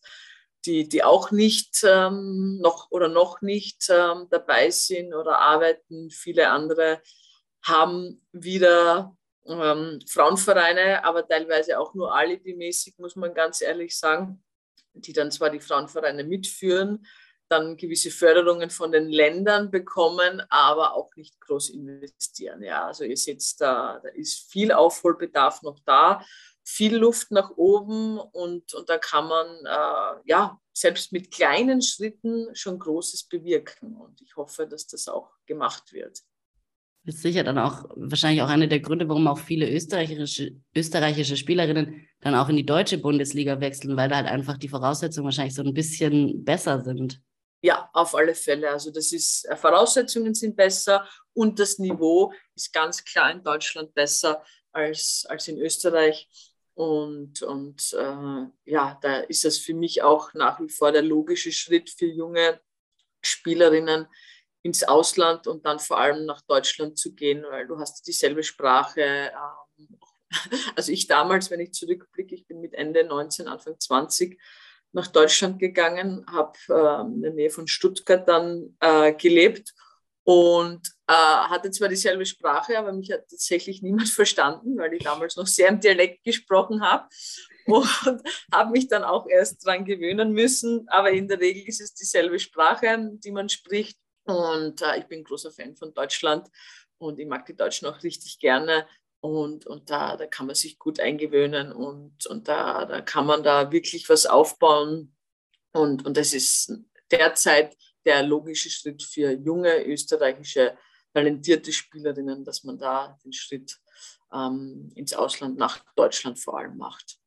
Speaker 3: die, die auch nicht ähm, noch oder noch nicht ähm, dabei sind oder arbeiten. Viele andere haben wieder ähm, Frauenvereine, aber teilweise auch nur alibimäßig, muss man ganz ehrlich sagen die dann zwar die Frauenvereine mitführen, dann gewisse Förderungen von den Ländern bekommen, aber auch nicht groß investieren. Ja, also ihr seht, da, da ist viel Aufholbedarf noch da, viel Luft nach oben und, und da kann man äh, ja selbst mit kleinen Schritten schon Großes bewirken. Und ich hoffe, dass das auch gemacht wird
Speaker 2: ist sicher dann auch wahrscheinlich auch einer der Gründe, warum auch viele österreichische, österreichische Spielerinnen dann auch in die deutsche Bundesliga wechseln, weil da halt einfach die Voraussetzungen wahrscheinlich so ein bisschen besser sind.
Speaker 3: Ja, auf alle Fälle. Also das ist, äh, Voraussetzungen sind besser und das Niveau ist ganz klar in Deutschland besser als, als in Österreich. Und, und äh, ja, da ist es für mich auch nach wie vor der logische Schritt für junge Spielerinnen, ins Ausland und dann vor allem nach Deutschland zu gehen, weil du hast dieselbe Sprache. Ähm, also ich damals, wenn ich zurückblicke, ich bin mit Ende 19, Anfang 20 nach Deutschland gegangen, habe äh, in der Nähe von Stuttgart dann äh, gelebt und äh, hatte zwar dieselbe Sprache, aber mich hat tatsächlich niemand verstanden, weil ich damals noch sehr im Dialekt gesprochen habe und habe mich dann auch erst daran gewöhnen müssen. Aber in der Regel ist es dieselbe Sprache, die man spricht. Und äh, ich bin großer Fan von Deutschland und ich mag die Deutschen auch richtig gerne. Und, und da, da kann man sich gut eingewöhnen und, und da, da kann man da wirklich was aufbauen. Und, und das ist derzeit der logische Schritt für junge österreichische talentierte Spielerinnen, dass man da den Schritt ähm, ins Ausland, nach Deutschland vor allem macht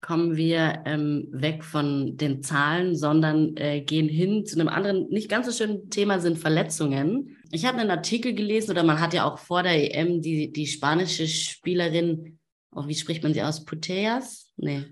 Speaker 2: kommen wir ähm, weg von den Zahlen, sondern äh, gehen hin zu einem anderen, nicht ganz so schönen Thema sind Verletzungen. Ich habe einen Artikel gelesen oder man hat ja auch vor der EM die, die spanische Spielerin, oh, wie spricht man sie aus? Puteas? Nee.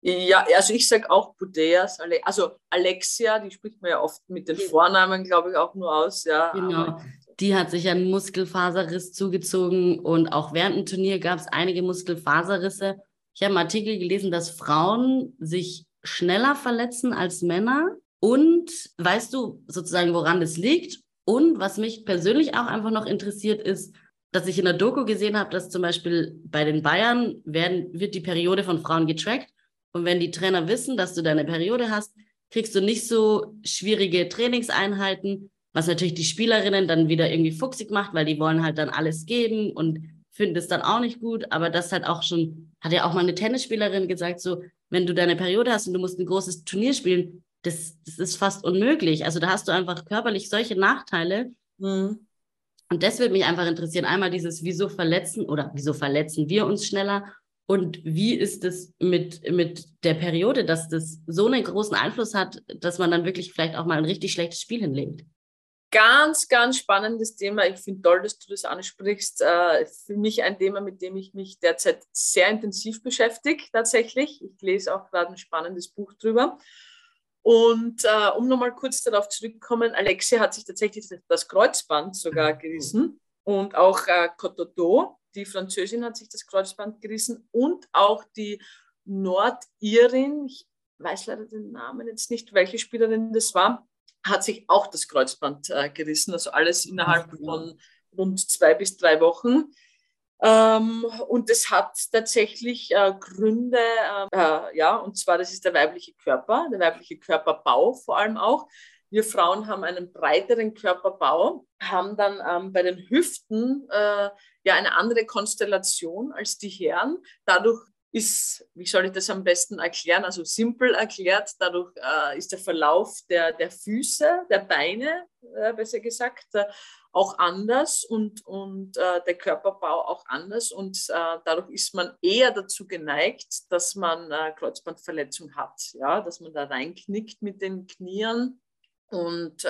Speaker 3: Ja, also ich sage auch Puteas, also Alexia, die spricht man ja oft mit den Vornamen, glaube ich, auch nur aus. Ja,
Speaker 2: genau. Die hat sich einen Muskelfaserriss zugezogen und auch während dem Turnier gab es einige Muskelfaserrisse. Ich habe einen Artikel gelesen, dass Frauen sich schneller verletzen als Männer. Und weißt du sozusagen, woran das liegt? Und was mich persönlich auch einfach noch interessiert, ist, dass ich in der Doku gesehen habe, dass zum Beispiel bei den Bayern werden, wird die Periode von Frauen getrackt. Und wenn die Trainer wissen, dass du deine Periode hast, kriegst du nicht so schwierige Trainingseinheiten, was natürlich die Spielerinnen dann wieder irgendwie fuchsig macht, weil die wollen halt dann alles geben und finden es dann auch nicht gut. Aber das halt auch schon hat ja auch mal eine Tennisspielerin gesagt, so, wenn du deine Periode hast und du musst ein großes Turnier spielen, das, das ist fast unmöglich. Also da hast du einfach körperlich solche Nachteile. Mhm. Und das würde mich einfach interessieren. Einmal dieses, wieso verletzen oder wieso verletzen wir uns schneller? Und wie ist es mit, mit der Periode, dass das so einen großen Einfluss hat, dass man dann wirklich vielleicht auch mal ein richtig schlechtes Spiel hinlegt?
Speaker 3: Ganz, ganz spannendes Thema. Ich finde toll, dass du das ansprichst. Äh, für mich ein Thema, mit dem ich mich derzeit sehr intensiv beschäftige, tatsächlich. Ich lese auch gerade ein spannendes Buch drüber. Und äh, um nochmal kurz darauf zurückzukommen, Alexia hat sich tatsächlich das Kreuzband sogar mhm. gerissen und auch äh, Cotodo, die Französin, hat sich das Kreuzband gerissen und auch die Nordirin, ich weiß leider den Namen jetzt nicht, welche Spielerin das war, hat sich auch das Kreuzband äh, gerissen. Also alles innerhalb von rund zwei bis drei Wochen. Ähm, und es hat tatsächlich äh, Gründe, äh, äh, ja, und zwar das ist der weibliche Körper, der weibliche Körperbau vor allem auch. Wir Frauen haben einen breiteren Körperbau, haben dann ähm, bei den Hüften äh, ja eine andere Konstellation als die Herren. Dadurch ist, wie soll ich das am besten erklären? Also simpel erklärt, dadurch äh, ist der Verlauf der, der Füße, der Beine, äh, besser gesagt, äh, auch anders und, und äh, der Körperbau auch anders. Und äh, dadurch ist man eher dazu geneigt, dass man äh, Kreuzbandverletzung hat, ja? dass man da reinknickt mit den Knien und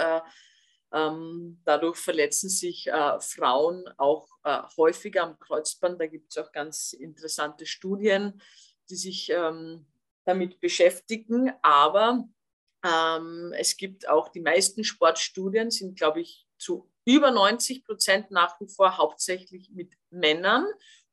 Speaker 3: ähm, dadurch verletzen sich äh, Frauen auch äh, häufiger am Kreuzband. Da gibt es auch ganz interessante Studien, die sich ähm, damit beschäftigen. Aber ähm, es gibt auch die meisten Sportstudien, sind, glaube ich, zu über 90 Prozent nach wie vor hauptsächlich mit Männern.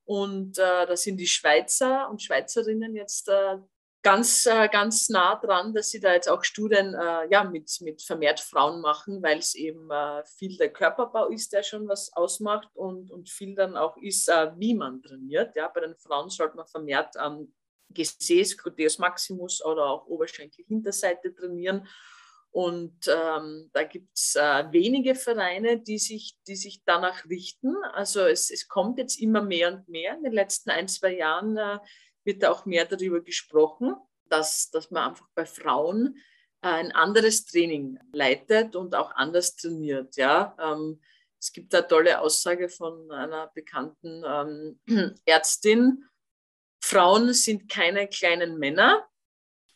Speaker 3: Und äh, da sind die Schweizer und Schweizerinnen jetzt äh, ganz, äh, ganz nah dran, dass sie da jetzt auch Studien äh, ja, mit, mit vermehrt Frauen machen, weil es eben äh, viel der Körperbau ist, der schon was ausmacht und, und viel dann auch ist, äh, wie man trainiert. Ja, bei den Frauen sollte man vermehrt am Gesäß, Gluteus Maximus oder auch Oberschenkel-Hinterseite trainieren. Und ähm, da gibt es äh, wenige Vereine, die sich, die sich danach richten. Also es, es kommt jetzt immer mehr und mehr. In den letzten ein, zwei Jahren äh, wird da auch mehr darüber gesprochen, dass, dass man einfach bei Frauen äh, ein anderes Training leitet und auch anders trainiert. Ja? Ähm, es gibt eine tolle Aussage von einer bekannten ähm, Ärztin. Frauen sind keine kleinen Männer.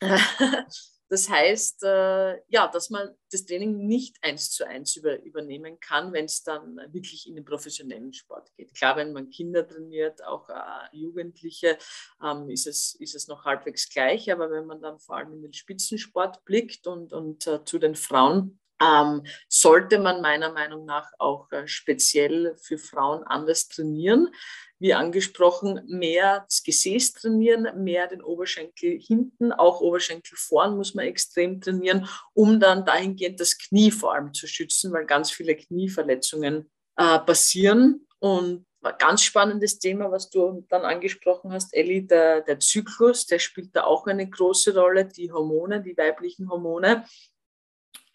Speaker 3: Das heißt, äh, ja, dass man das Training nicht eins zu eins über, übernehmen kann, wenn es dann wirklich in den professionellen Sport geht. Klar, wenn man Kinder trainiert, auch äh, Jugendliche, ähm, ist, es, ist es noch halbwegs gleich. Aber wenn man dann vor allem in den Spitzensport blickt und, und äh, zu den Frauen, ähm, sollte man meiner Meinung nach auch äh, speziell für Frauen anders trainieren wie angesprochen, mehr das Gesäß trainieren, mehr den Oberschenkel hinten, auch Oberschenkel vorn muss man extrem trainieren, um dann dahingehend das Knie vor allem zu schützen, weil ganz viele Knieverletzungen äh, passieren. Und ganz spannendes Thema, was du dann angesprochen hast, Elli, der, der Zyklus, der spielt da auch eine große Rolle, die Hormone, die weiblichen Hormone.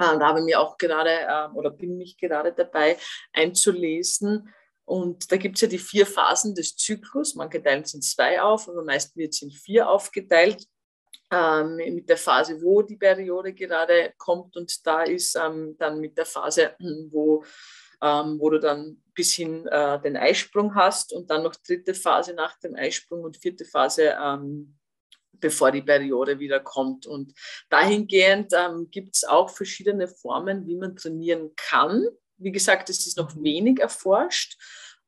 Speaker 3: Äh, da habe mir auch gerade äh, oder bin mich gerade dabei einzulesen, und da gibt es ja die vier Phasen des Zyklus. Manche teilen es in zwei auf, aber meist wird es in vier aufgeteilt. Ähm, mit der Phase, wo die Periode gerade kommt und da ist, ähm, dann mit der Phase, wo, ähm, wo du dann bis hin äh, den Eisprung hast und dann noch dritte Phase nach dem Eisprung und vierte Phase, ähm, bevor die Periode wieder kommt. Und dahingehend ähm, gibt es auch verschiedene Formen, wie man trainieren kann. Wie gesagt, es ist noch wenig erforscht,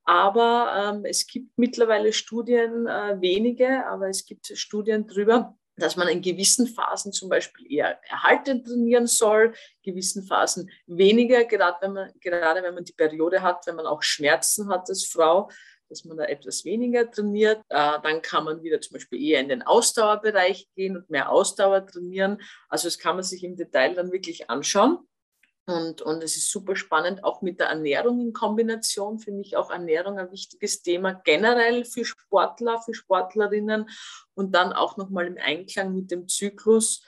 Speaker 3: aber ähm, es gibt mittlerweile Studien, äh, wenige, aber es gibt Studien darüber, dass man in gewissen Phasen zum Beispiel eher erhalten trainieren soll, gewissen Phasen weniger, gerade wenn man, gerade wenn man die Periode hat, wenn man auch Schmerzen hat als Frau, dass man da etwas weniger trainiert. Äh, dann kann man wieder zum Beispiel eher in den Ausdauerbereich gehen und mehr Ausdauer trainieren. Also das kann man sich im Detail dann wirklich anschauen. Und, und es ist super spannend, auch mit der Ernährung in Kombination. Für mich auch Ernährung ein wichtiges Thema generell für Sportler, für Sportlerinnen und dann auch nochmal im Einklang mit dem Zyklus,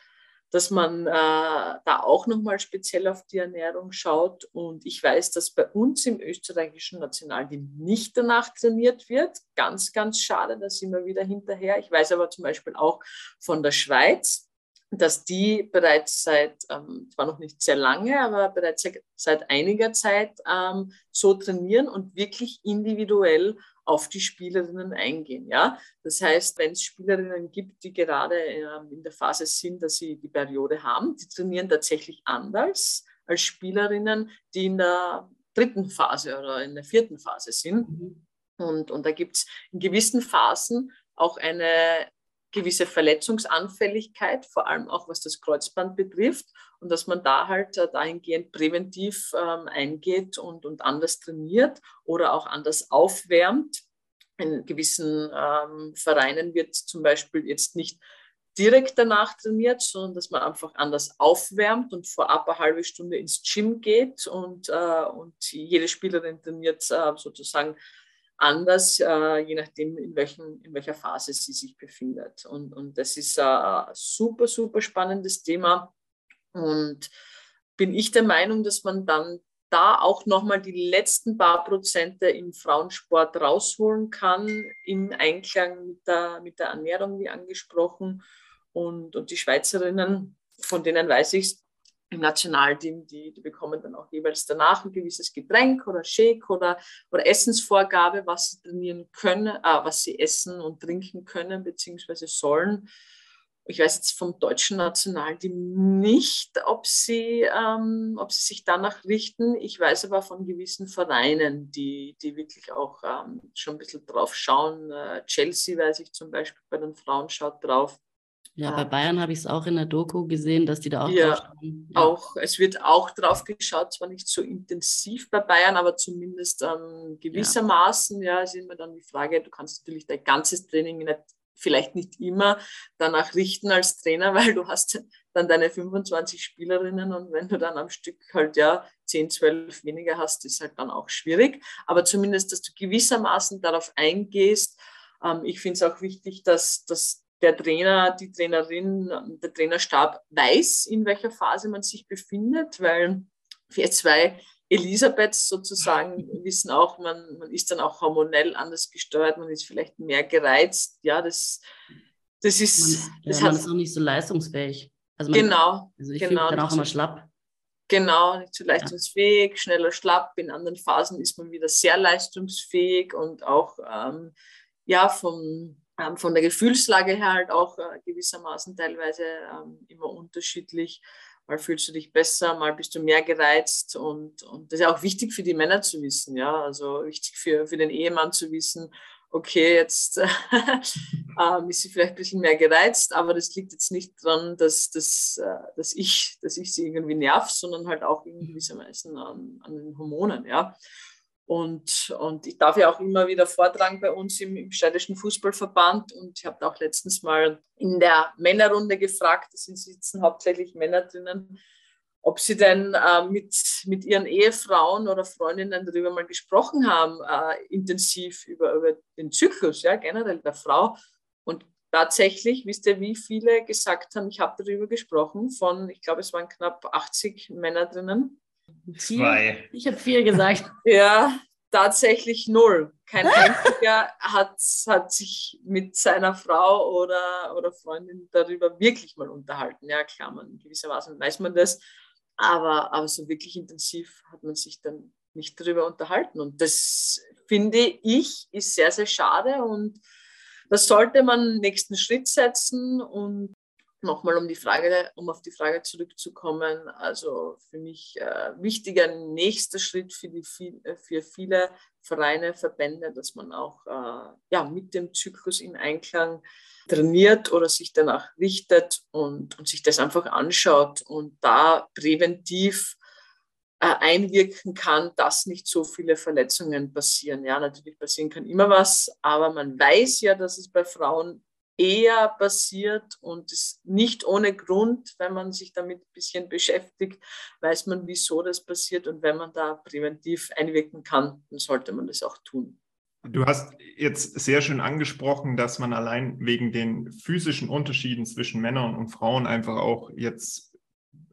Speaker 3: dass man äh, da auch nochmal speziell auf die Ernährung schaut. Und ich weiß, dass bei uns im österreichischen Nationalteam nicht danach trainiert wird. Ganz, ganz schade, da sind wir wieder hinterher. Ich weiß aber zum Beispiel auch von der Schweiz, dass die bereits seit, ähm, zwar noch nicht sehr lange, aber bereits seit einiger Zeit ähm, so trainieren und wirklich individuell auf die Spielerinnen eingehen. Ja? Das heißt, wenn es Spielerinnen gibt, die gerade ähm, in der Phase sind, dass sie die Periode haben, die trainieren tatsächlich anders als Spielerinnen, die in der dritten Phase oder in der vierten Phase sind. Mhm. Und, und da gibt es in gewissen Phasen auch eine gewisse Verletzungsanfälligkeit, vor allem auch was das Kreuzband betrifft und dass man da halt äh, dahingehend präventiv ähm, eingeht und, und anders trainiert oder auch anders aufwärmt. In gewissen ähm, Vereinen wird zum Beispiel jetzt nicht direkt danach trainiert, sondern dass man einfach anders aufwärmt und vorab eine halbe Stunde ins Gym geht und, äh, und jede Spielerin trainiert äh, sozusagen anders, äh, je nachdem, in, welchen, in welcher Phase sie sich befindet. Und, und das ist ein super, super spannendes Thema. Und bin ich der Meinung, dass man dann da auch nochmal die letzten paar Prozente im Frauensport rausholen kann, im Einklang mit der, mit der Ernährung, wie angesprochen. Und, und die Schweizerinnen, von denen weiß ich, im Nationalteam, die, die bekommen dann auch jeweils danach ein gewisses Getränk oder Shake oder, oder Essensvorgabe, was sie trainieren können, äh, was sie essen und trinken können bzw. sollen. Ich weiß jetzt vom deutschen Nationalteam nicht, ob sie, ähm, ob sie sich danach richten. Ich weiß aber von gewissen Vereinen, die, die wirklich auch ähm, schon ein bisschen drauf schauen. Äh, Chelsea, weiß ich zum Beispiel, bei den Frauen schaut drauf.
Speaker 2: Ja, bei Bayern habe ich es auch in der Doku gesehen, dass die da auch
Speaker 3: ja. Ja, auch, es wird auch drauf geschaut, zwar nicht so intensiv bei Bayern, aber zumindest ähm, gewissermaßen, ja. ja, ist immer dann die Frage, du kannst natürlich dein ganzes Training nicht, vielleicht nicht immer danach richten als Trainer, weil du hast dann deine 25 Spielerinnen und wenn du dann am Stück halt ja 10, 12 weniger hast, ist halt dann auch schwierig. Aber zumindest, dass du gewissermaßen darauf eingehst. Ähm, ich finde es auch wichtig, dass, dass der Trainer, die Trainerin, der Trainerstab weiß, in welcher Phase man sich befindet, weil wir zwei Elisabeths sozusagen wissen auch, man, man ist dann auch hormonell anders gesteuert, man ist vielleicht mehr gereizt. Ja, das, das ist.
Speaker 2: Man,
Speaker 3: das
Speaker 2: ja, man ist auch nicht so leistungsfähig.
Speaker 3: Also man, genau.
Speaker 2: Also ich
Speaker 3: genau,
Speaker 2: mich dann auch immer schlapp.
Speaker 3: Genau, nicht so leistungsfähig, ja. schneller schlapp. In anderen Phasen ist man wieder sehr leistungsfähig und auch ähm, ja, vom, ähm, von der Gefühlslage her halt auch äh, gewissermaßen teilweise ähm, immer unterschiedlich. Mal fühlst du dich besser, mal bist du mehr gereizt und, und das ist auch wichtig für die Männer zu wissen, ja, also wichtig für, für den Ehemann zu wissen, okay, jetzt ähm, ist sie vielleicht ein bisschen mehr gereizt, aber das liegt jetzt nicht daran, dass, dass, äh, dass, ich, dass ich sie irgendwie nerv, sondern halt auch in gewissermaßen an, an den Hormonen, ja. Und, und ich darf ja auch immer wieder vortragen bei uns im, im Steirischen Fußballverband. Und ich habe auch letztens mal in der Männerrunde gefragt, da sitzen hauptsächlich Männer drinnen, ob sie denn äh, mit, mit ihren Ehefrauen oder Freundinnen darüber mal gesprochen haben, äh, intensiv über, über den Zyklus, ja, generell der Frau. Und tatsächlich, wisst ihr, wie viele gesagt haben, ich habe darüber gesprochen, von, ich glaube, es waren knapp 80 Männer drinnen.
Speaker 2: Zwei. Ich habe vier gesagt.
Speaker 3: ja, tatsächlich null. Kein einziger hat, hat sich mit seiner Frau oder, oder Freundin darüber wirklich mal unterhalten. Ja, klar, man, gewissermaßen weiß man das, aber, aber so wirklich intensiv hat man sich dann nicht darüber unterhalten. Und das finde ich ist sehr, sehr schade und das sollte man nächsten Schritt setzen und nochmal um die Frage, um auf die Frage zurückzukommen, also für mich äh, wichtiger nächster Schritt für, die, äh, für viele Vereine, Verbände, dass man auch äh, ja, mit dem Zyklus in Einklang trainiert oder sich danach richtet und, und sich das einfach anschaut und da präventiv äh, einwirken kann, dass nicht so viele Verletzungen passieren. Ja, natürlich passieren kann immer was, aber man weiß ja, dass es bei Frauen eher passiert und ist nicht ohne Grund, wenn man sich damit ein bisschen beschäftigt, weiß man, wieso das passiert und wenn man da präventiv einwirken kann, dann sollte man das auch tun.
Speaker 1: Du hast jetzt sehr schön angesprochen, dass man allein wegen den physischen Unterschieden zwischen Männern und Frauen einfach auch jetzt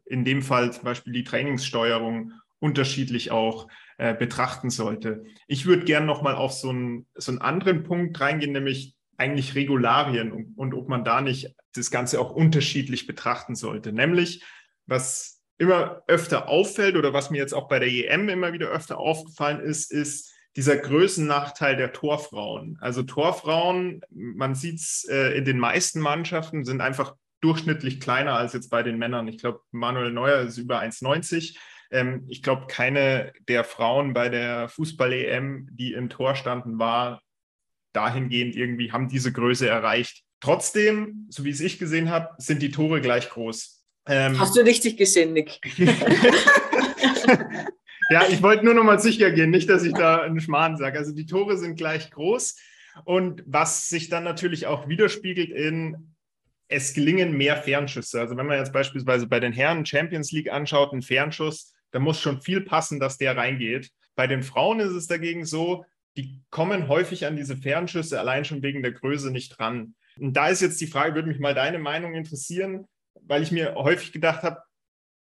Speaker 1: in dem Fall zum Beispiel die Trainingssteuerung unterschiedlich auch äh, betrachten sollte. Ich würde gerne nochmal auf so einen, so einen anderen Punkt reingehen, nämlich eigentlich Regularien und, und ob man da nicht das Ganze auch unterschiedlich betrachten sollte. Nämlich, was immer öfter auffällt oder was mir jetzt auch bei der EM immer wieder öfter aufgefallen ist, ist dieser Größennachteil der Torfrauen. Also Torfrauen, man sieht es äh, in den meisten Mannschaften, sind einfach durchschnittlich kleiner als jetzt bei den Männern. Ich glaube, Manuel Neuer ist über 1,90. Ähm, ich glaube, keine der Frauen bei der Fußball-EM, die im Tor standen, war dahingehend irgendwie, haben diese Größe erreicht. Trotzdem, so wie es ich gesehen habe, sind die Tore gleich groß.
Speaker 3: Ähm, Hast du richtig gesehen, Nick?
Speaker 1: ja, ich wollte nur noch mal sicher gehen, nicht, dass ich da einen Schmarrn sage. Also die Tore sind gleich groß. Und was sich dann natürlich auch widerspiegelt in es gelingen mehr Fernschüsse. Also wenn man jetzt beispielsweise bei den Herren Champions League anschaut, einen Fernschuss, da muss schon viel passen, dass der reingeht. Bei den Frauen ist es dagegen so, die kommen häufig an diese Fernschüsse allein schon wegen der Größe nicht ran. Und da ist jetzt die Frage, würde mich mal deine Meinung interessieren, weil ich mir häufig gedacht habe,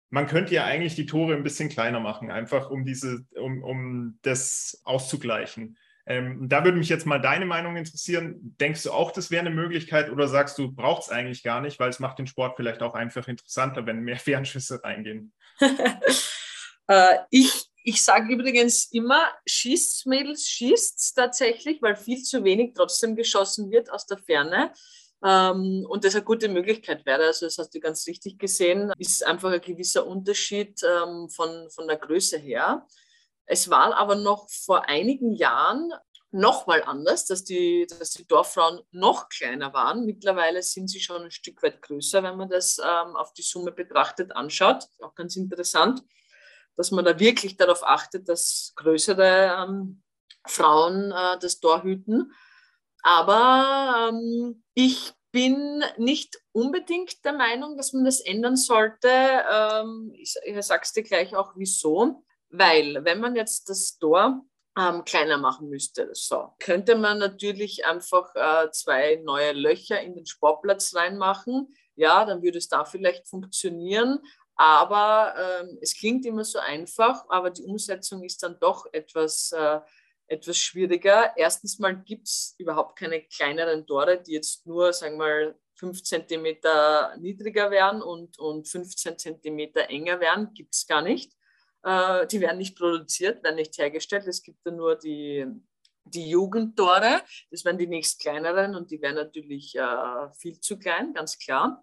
Speaker 1: man könnte ja eigentlich die Tore ein bisschen kleiner machen, einfach um diese, um, um das auszugleichen. Ähm, da würde mich jetzt mal deine Meinung interessieren. Denkst du auch, das wäre eine Möglichkeit oder sagst du, braucht es eigentlich gar nicht, weil es macht den Sport vielleicht auch einfach interessanter, wenn mehr Fernschüsse reingehen?
Speaker 3: äh, ich ich sage übrigens immer, schießt Mädels, schießt tatsächlich, weil viel zu wenig trotzdem geschossen wird aus der Ferne. Ähm, und das eine gute Möglichkeit wäre, also das hast du ganz richtig gesehen, ist einfach ein gewisser Unterschied ähm, von, von der Größe her. Es war aber noch vor einigen Jahren nochmal anders, dass die, dass die Dorffrauen noch kleiner waren. Mittlerweile sind sie schon ein Stück weit größer, wenn man das ähm, auf die Summe betrachtet anschaut. Auch ganz interessant, dass man da wirklich darauf achtet, dass größere ähm, Frauen äh, das Tor hüten. Aber ähm, ich bin nicht unbedingt der Meinung, dass man das ändern sollte. Ähm, ich, ich sage es dir gleich auch, wieso. Weil, wenn man jetzt das Tor ähm, kleiner machen müsste, so, könnte man natürlich einfach äh, zwei neue Löcher in den Sportplatz reinmachen. Ja, dann würde es da vielleicht funktionieren. Aber ähm, es klingt immer so einfach, aber die Umsetzung ist dann doch etwas, äh, etwas schwieriger. Erstens mal gibt es überhaupt keine kleineren Tore, die jetzt nur, sagen wir mal, 5 cm niedriger wären und, und 15 cm enger wären, gibt es gar nicht. Äh, die werden nicht produziert, werden nicht hergestellt. Es gibt da nur die, die Jugendtore. Das werden die nächst kleineren und die wären natürlich äh, viel zu klein, ganz klar.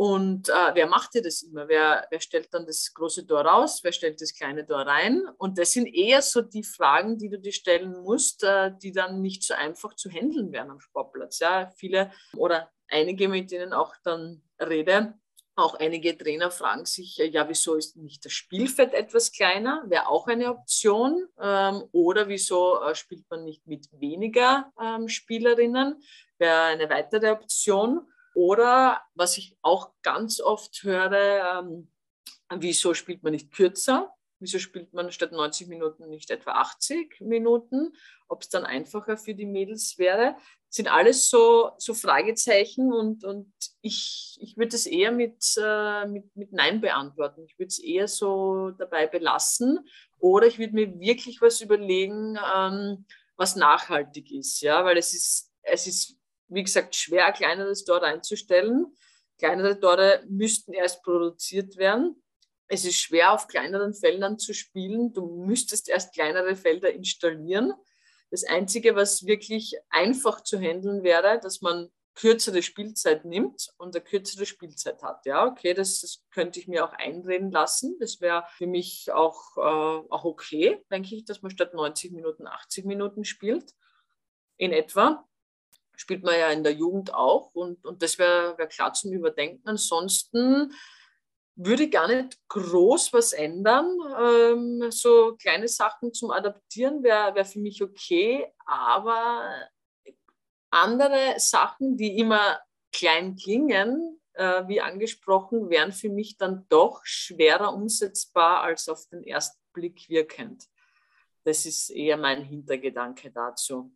Speaker 3: Und äh, wer macht dir das immer? Wer, wer stellt dann das große Tor raus? Wer stellt das kleine Tor rein? Und das sind eher so die Fragen, die du dir stellen musst, äh, die dann nicht so einfach zu handeln wären am Sportplatz. Ja, viele oder einige, mit denen auch dann rede, auch einige Trainer fragen sich, ja, wieso ist nicht das Spielfeld etwas kleiner? Wäre auch eine Option. Ähm, oder wieso äh, spielt man nicht mit weniger ähm, Spielerinnen? Wäre eine weitere Option. Oder was ich auch ganz oft höre, ähm, wieso spielt man nicht kürzer? Wieso spielt man statt 90 Minuten nicht etwa 80 Minuten? Ob es dann einfacher für die Mädels wäre? sind alles so, so Fragezeichen und, und ich, ich würde es eher mit, äh, mit, mit Nein beantworten. Ich würde es eher so dabei belassen oder ich würde mir wirklich was überlegen, ähm, was nachhaltig ist. Ja? Weil es ist, es ist, wie gesagt, schwer, ein kleineres Tor einzustellen. Kleinere Tore müssten erst produziert werden. Es ist schwer, auf kleineren Feldern zu spielen. Du müsstest erst kleinere Felder installieren. Das Einzige, was wirklich einfach zu handeln wäre, dass man kürzere Spielzeit nimmt und eine kürzere Spielzeit hat. Ja, okay, das, das könnte ich mir auch einreden lassen. Das wäre für mich auch, äh, auch okay, denke ich, dass man statt 90 Minuten 80 Minuten spielt. In etwa. Spielt man ja in der Jugend auch und, und das wäre wär klar zum Überdenken. Ansonsten würde gar nicht groß was ändern. Ähm, so kleine Sachen zum Adaptieren wäre wär für mich okay, aber andere Sachen, die immer klein klingen, äh, wie angesprochen, wären für mich dann doch schwerer umsetzbar als auf den ersten Blick wirkend. Das ist eher mein Hintergedanke dazu.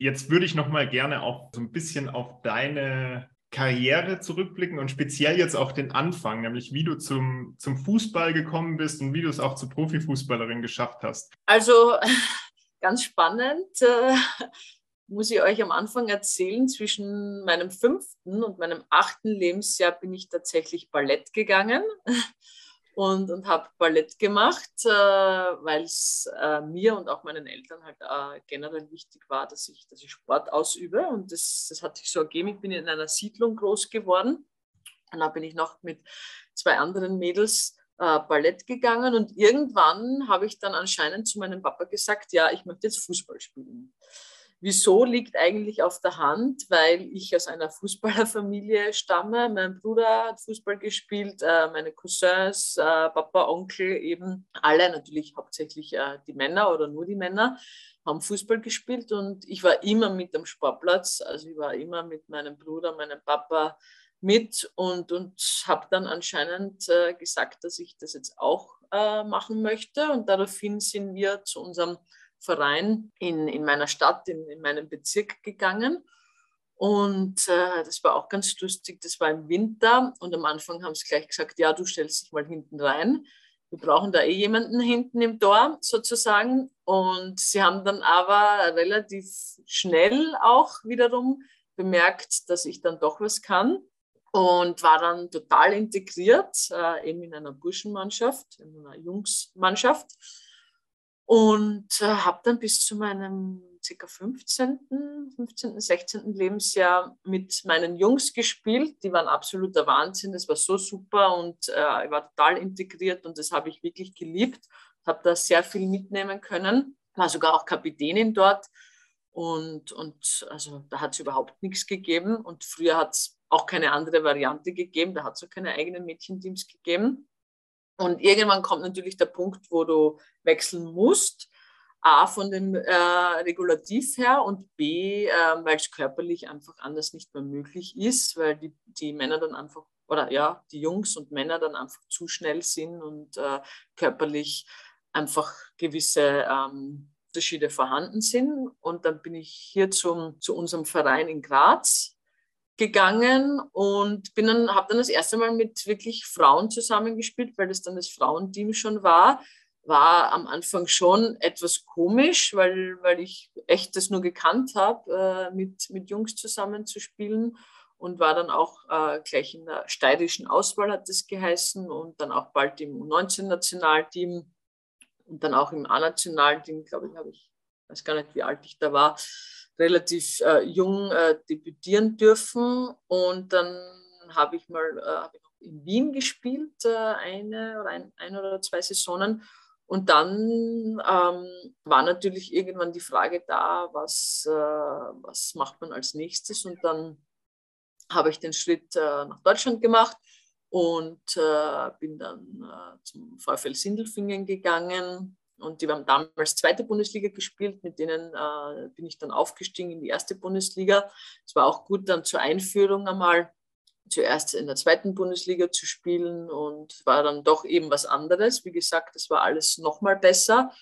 Speaker 1: Jetzt würde ich noch mal gerne auch so ein bisschen auf deine Karriere zurückblicken und speziell jetzt auch den Anfang, nämlich wie du zum, zum Fußball gekommen bist und wie du es auch zur Profifußballerin geschafft hast?
Speaker 3: Also ganz spannend. Äh, muss ich euch am Anfang erzählen, zwischen meinem fünften und meinem achten Lebensjahr bin ich tatsächlich Ballett gegangen und, und habe Ballett gemacht, äh, weil es äh, mir und auch meinen Eltern halt äh, generell wichtig war, dass ich, dass ich Sport ausübe. Und das, das hat sich so ergeben. Ich bin in einer Siedlung groß geworden. Und da bin ich noch mit zwei anderen Mädels äh, Ballett gegangen. Und irgendwann habe ich dann anscheinend zu meinem Papa gesagt, ja, ich möchte jetzt Fußball spielen. Wieso liegt eigentlich auf der Hand? Weil ich aus einer Fußballerfamilie stamme. Mein Bruder hat Fußball gespielt, äh, meine Cousins, äh, Papa, Onkel, eben alle, natürlich hauptsächlich äh, die Männer oder nur die Männer, haben Fußball gespielt und ich war immer mit am Sportplatz. Also ich war immer mit meinem Bruder, meinem Papa mit und, und habe dann anscheinend gesagt, dass ich das jetzt auch machen möchte. Und daraufhin sind wir zu unserem Verein in, in meiner Stadt, in, in meinem Bezirk gegangen. Und äh, das war auch ganz lustig. Das war im Winter und am Anfang haben sie gleich gesagt, ja, du stellst dich mal hinten rein. Wir brauchen da eh jemanden hinten im Tor sozusagen. Und sie haben dann aber relativ schnell auch wiederum bemerkt, dass ich dann doch was kann und war dann total integriert, äh, eben in einer Burschenmannschaft, in einer Jungsmannschaft und äh, habe dann bis zu meinem ca. 15., 15., 16. Lebensjahr mit meinen Jungs gespielt. Die waren absoluter Wahnsinn, das war so super und äh, ich war total integriert und das habe ich wirklich geliebt. Habe da sehr viel mitnehmen können, war sogar auch Kapitänin dort und, und also da hat es überhaupt nichts gegeben und früher hat es auch keine andere Variante gegeben, da hat es auch keine eigenen Mädchenteams gegeben. Und irgendwann kommt natürlich der Punkt, wo du wechseln musst. A, von dem äh, Regulativ her und B, äh, weil es körperlich einfach anders nicht mehr möglich ist, weil die, die Männer dann einfach, oder ja, die Jungs und Männer dann einfach zu schnell sind und äh, körperlich einfach gewisse ähm, Unterschiede vorhanden sind. Und dann bin ich hier zum, zu unserem Verein in Graz gegangen und bin dann, habe dann das erste Mal mit wirklich Frauen zusammengespielt, weil das dann das Frauenteam schon war. War am Anfang schon etwas komisch, weil, weil ich echt das nur gekannt habe, äh, mit, mit Jungs zusammenzuspielen und war dann auch äh, gleich in der steirischen Auswahl, hat das geheißen, und dann auch bald im U19-Nationalteam und dann auch im A-Nationalteam, glaube ich, habe ich, weiß gar nicht, wie alt ich da war, relativ äh, jung äh, debütieren dürfen. Und dann habe ich mal äh, hab ich in Wien gespielt, äh, eine oder ein, ein oder zwei Saisonen. Und dann ähm, war natürlich irgendwann die Frage da, was, äh, was macht man als nächstes? Und dann habe ich den Schritt äh, nach Deutschland gemacht und bin dann zum VfL Sindelfingen gegangen, und die haben damals zweite Bundesliga gespielt. Mit denen äh, bin ich dann aufgestiegen in die erste Bundesliga. Es war auch gut dann zur Einführung einmal zuerst in der zweiten Bundesliga zu spielen und war dann doch eben was anderes. Wie gesagt, das war alles nochmal besser.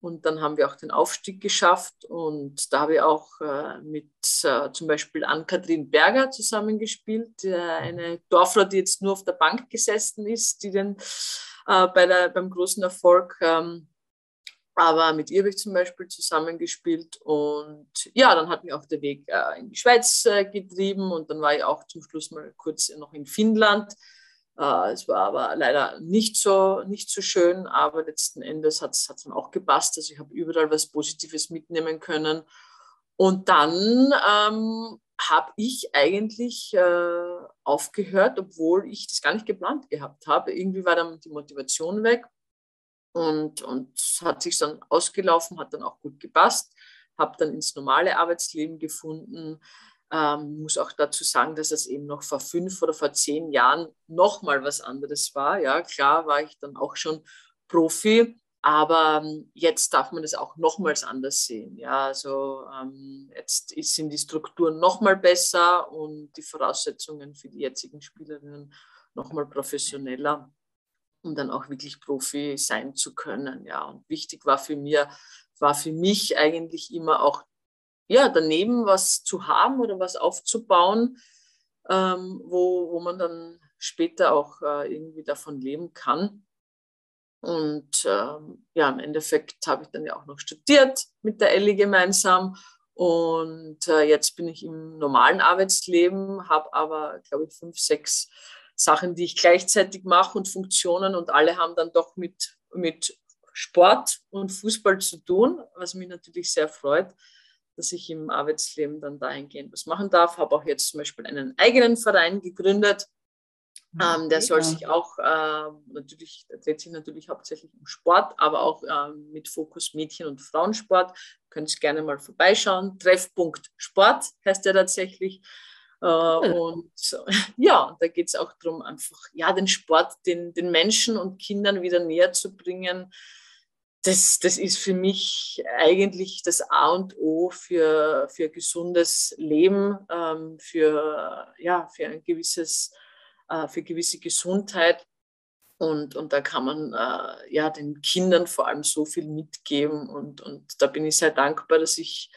Speaker 3: Und dann haben wir auch den Aufstieg geschafft. Und da habe ich auch äh, mit äh, zum Beispiel Ann-Kathrin Berger zusammengespielt, äh, eine Dorfler, die jetzt nur auf der Bank gesessen ist, die den äh, bei der, beim großen Erfolg ähm, aber mit ihr habe ich zum Beispiel zusammengespielt und ja, dann hat mich auch der Weg äh, in die Schweiz äh, getrieben und dann war ich auch zum Schluss mal kurz noch in Finnland. Äh, es war aber leider nicht so, nicht so schön, aber letzten Endes hat es dann auch gepasst. Also ich habe überall was Positives mitnehmen können. Und dann ähm, habe ich eigentlich äh, aufgehört, obwohl ich das gar nicht geplant gehabt habe. Irgendwie war dann die Motivation weg und, und hat sich dann ausgelaufen, hat dann auch gut gepasst, habe dann ins normale Arbeitsleben gefunden. Ähm, muss auch dazu sagen, dass es eben noch vor fünf oder vor zehn Jahren nochmal was anderes war. Ja, klar war ich dann auch schon Profi, aber ähm, jetzt darf man das auch nochmals anders sehen. Ja, also ähm, jetzt sind die Strukturen nochmal besser und die Voraussetzungen für die jetzigen Spielerinnen nochmal professioneller um dann auch wirklich Profi sein zu können. Ja, und wichtig war für mir, war für mich eigentlich immer auch ja, daneben was zu haben oder was aufzubauen, ähm, wo, wo man dann später auch äh, irgendwie davon leben kann. Und ähm, ja, im Endeffekt habe ich dann ja auch noch studiert mit der Ellie gemeinsam Und äh, jetzt bin ich im normalen Arbeitsleben, habe aber, glaube ich, fünf, sechs Sachen, die ich gleichzeitig mache und Funktionen und alle haben dann doch mit, mit Sport und Fußball zu tun, was mich natürlich sehr freut, dass ich im Arbeitsleben dann dahingehend was machen darf. Habe auch jetzt zum Beispiel einen eigenen Verein gegründet, ähm, der soll sich auch äh, natürlich, der dreht sich natürlich hauptsächlich um Sport, aber auch äh, mit Fokus Mädchen- und Frauensport. Könnt ihr gerne mal vorbeischauen. Treffpunkt Sport heißt der tatsächlich. Äh, und ja, da geht es auch darum, einfach ja, den Sport den, den Menschen und Kindern wieder näher zu bringen. Das, das ist für mich eigentlich das A und O für, für gesundes Leben, ähm, für, ja, für ein gewisses äh, für gewisse Gesundheit. Und, und da kann man äh, ja den Kindern vor allem so viel mitgeben. Und, und da bin ich sehr dankbar, dass ich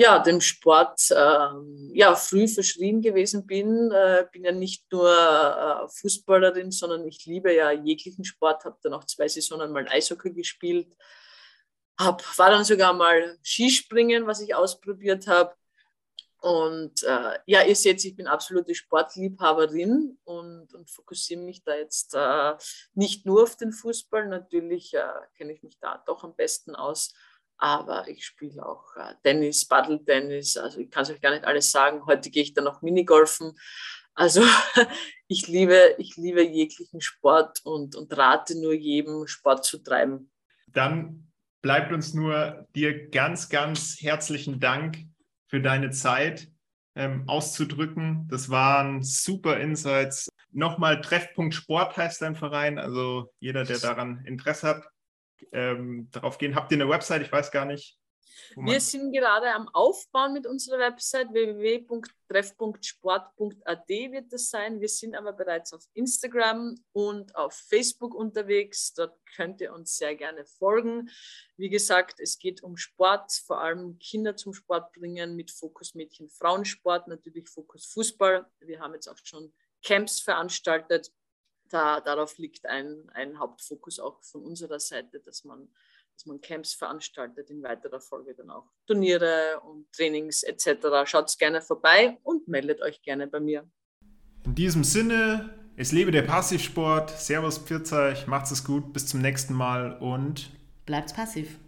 Speaker 3: ja, dem Sport äh, ja, früh verschrien gewesen bin. Äh, bin ja nicht nur äh, Fußballerin, sondern ich liebe ja jeglichen Sport. Habe dann auch zwei Saisonen mal Eishockey gespielt. Hab, war dann sogar mal Skispringen, was ich ausprobiert habe. Und äh, ja, ihr seht, ich bin absolute Sportliebhaberin und, und fokussiere mich da jetzt äh, nicht nur auf den Fußball. Natürlich äh, kenne ich mich da doch am besten aus, aber ich spiele auch äh, Tennis, Paddle-Tennis. Also ich kann es euch gar nicht alles sagen. Heute gehe ich dann noch Minigolfen. Also ich liebe, ich liebe jeglichen Sport und, und rate nur jedem, Sport zu treiben.
Speaker 1: Dann bleibt uns nur dir ganz, ganz herzlichen Dank für deine Zeit ähm, auszudrücken. Das waren super Insights. Nochmal Treffpunkt Sport heißt dein Verein. Also jeder, der daran Interesse hat, ähm, darauf gehen. Habt ihr eine Website? Ich weiß gar nicht.
Speaker 3: Wir sind gerade am Aufbauen mit unserer Website www.treff.sport.at wird das sein. Wir sind aber bereits auf Instagram und auf Facebook unterwegs. Dort könnt ihr uns sehr gerne folgen. Wie gesagt, es geht um Sport, vor allem Kinder zum Sport bringen mit Fokus Mädchen Frauensport, natürlich Fokus Fußball. Wir haben jetzt auch schon Camps veranstaltet. Da, darauf liegt ein, ein Hauptfokus auch von unserer Seite, dass man dass man Camps veranstaltet, in weiterer Folge dann auch Turniere und Trainings etc. Schaut gerne vorbei und meldet euch gerne bei mir.
Speaker 1: In diesem Sinne, es lebe der Passivsport. Servus, Pfirzeuch, macht's es gut, bis zum nächsten Mal und
Speaker 2: bleibt passiv.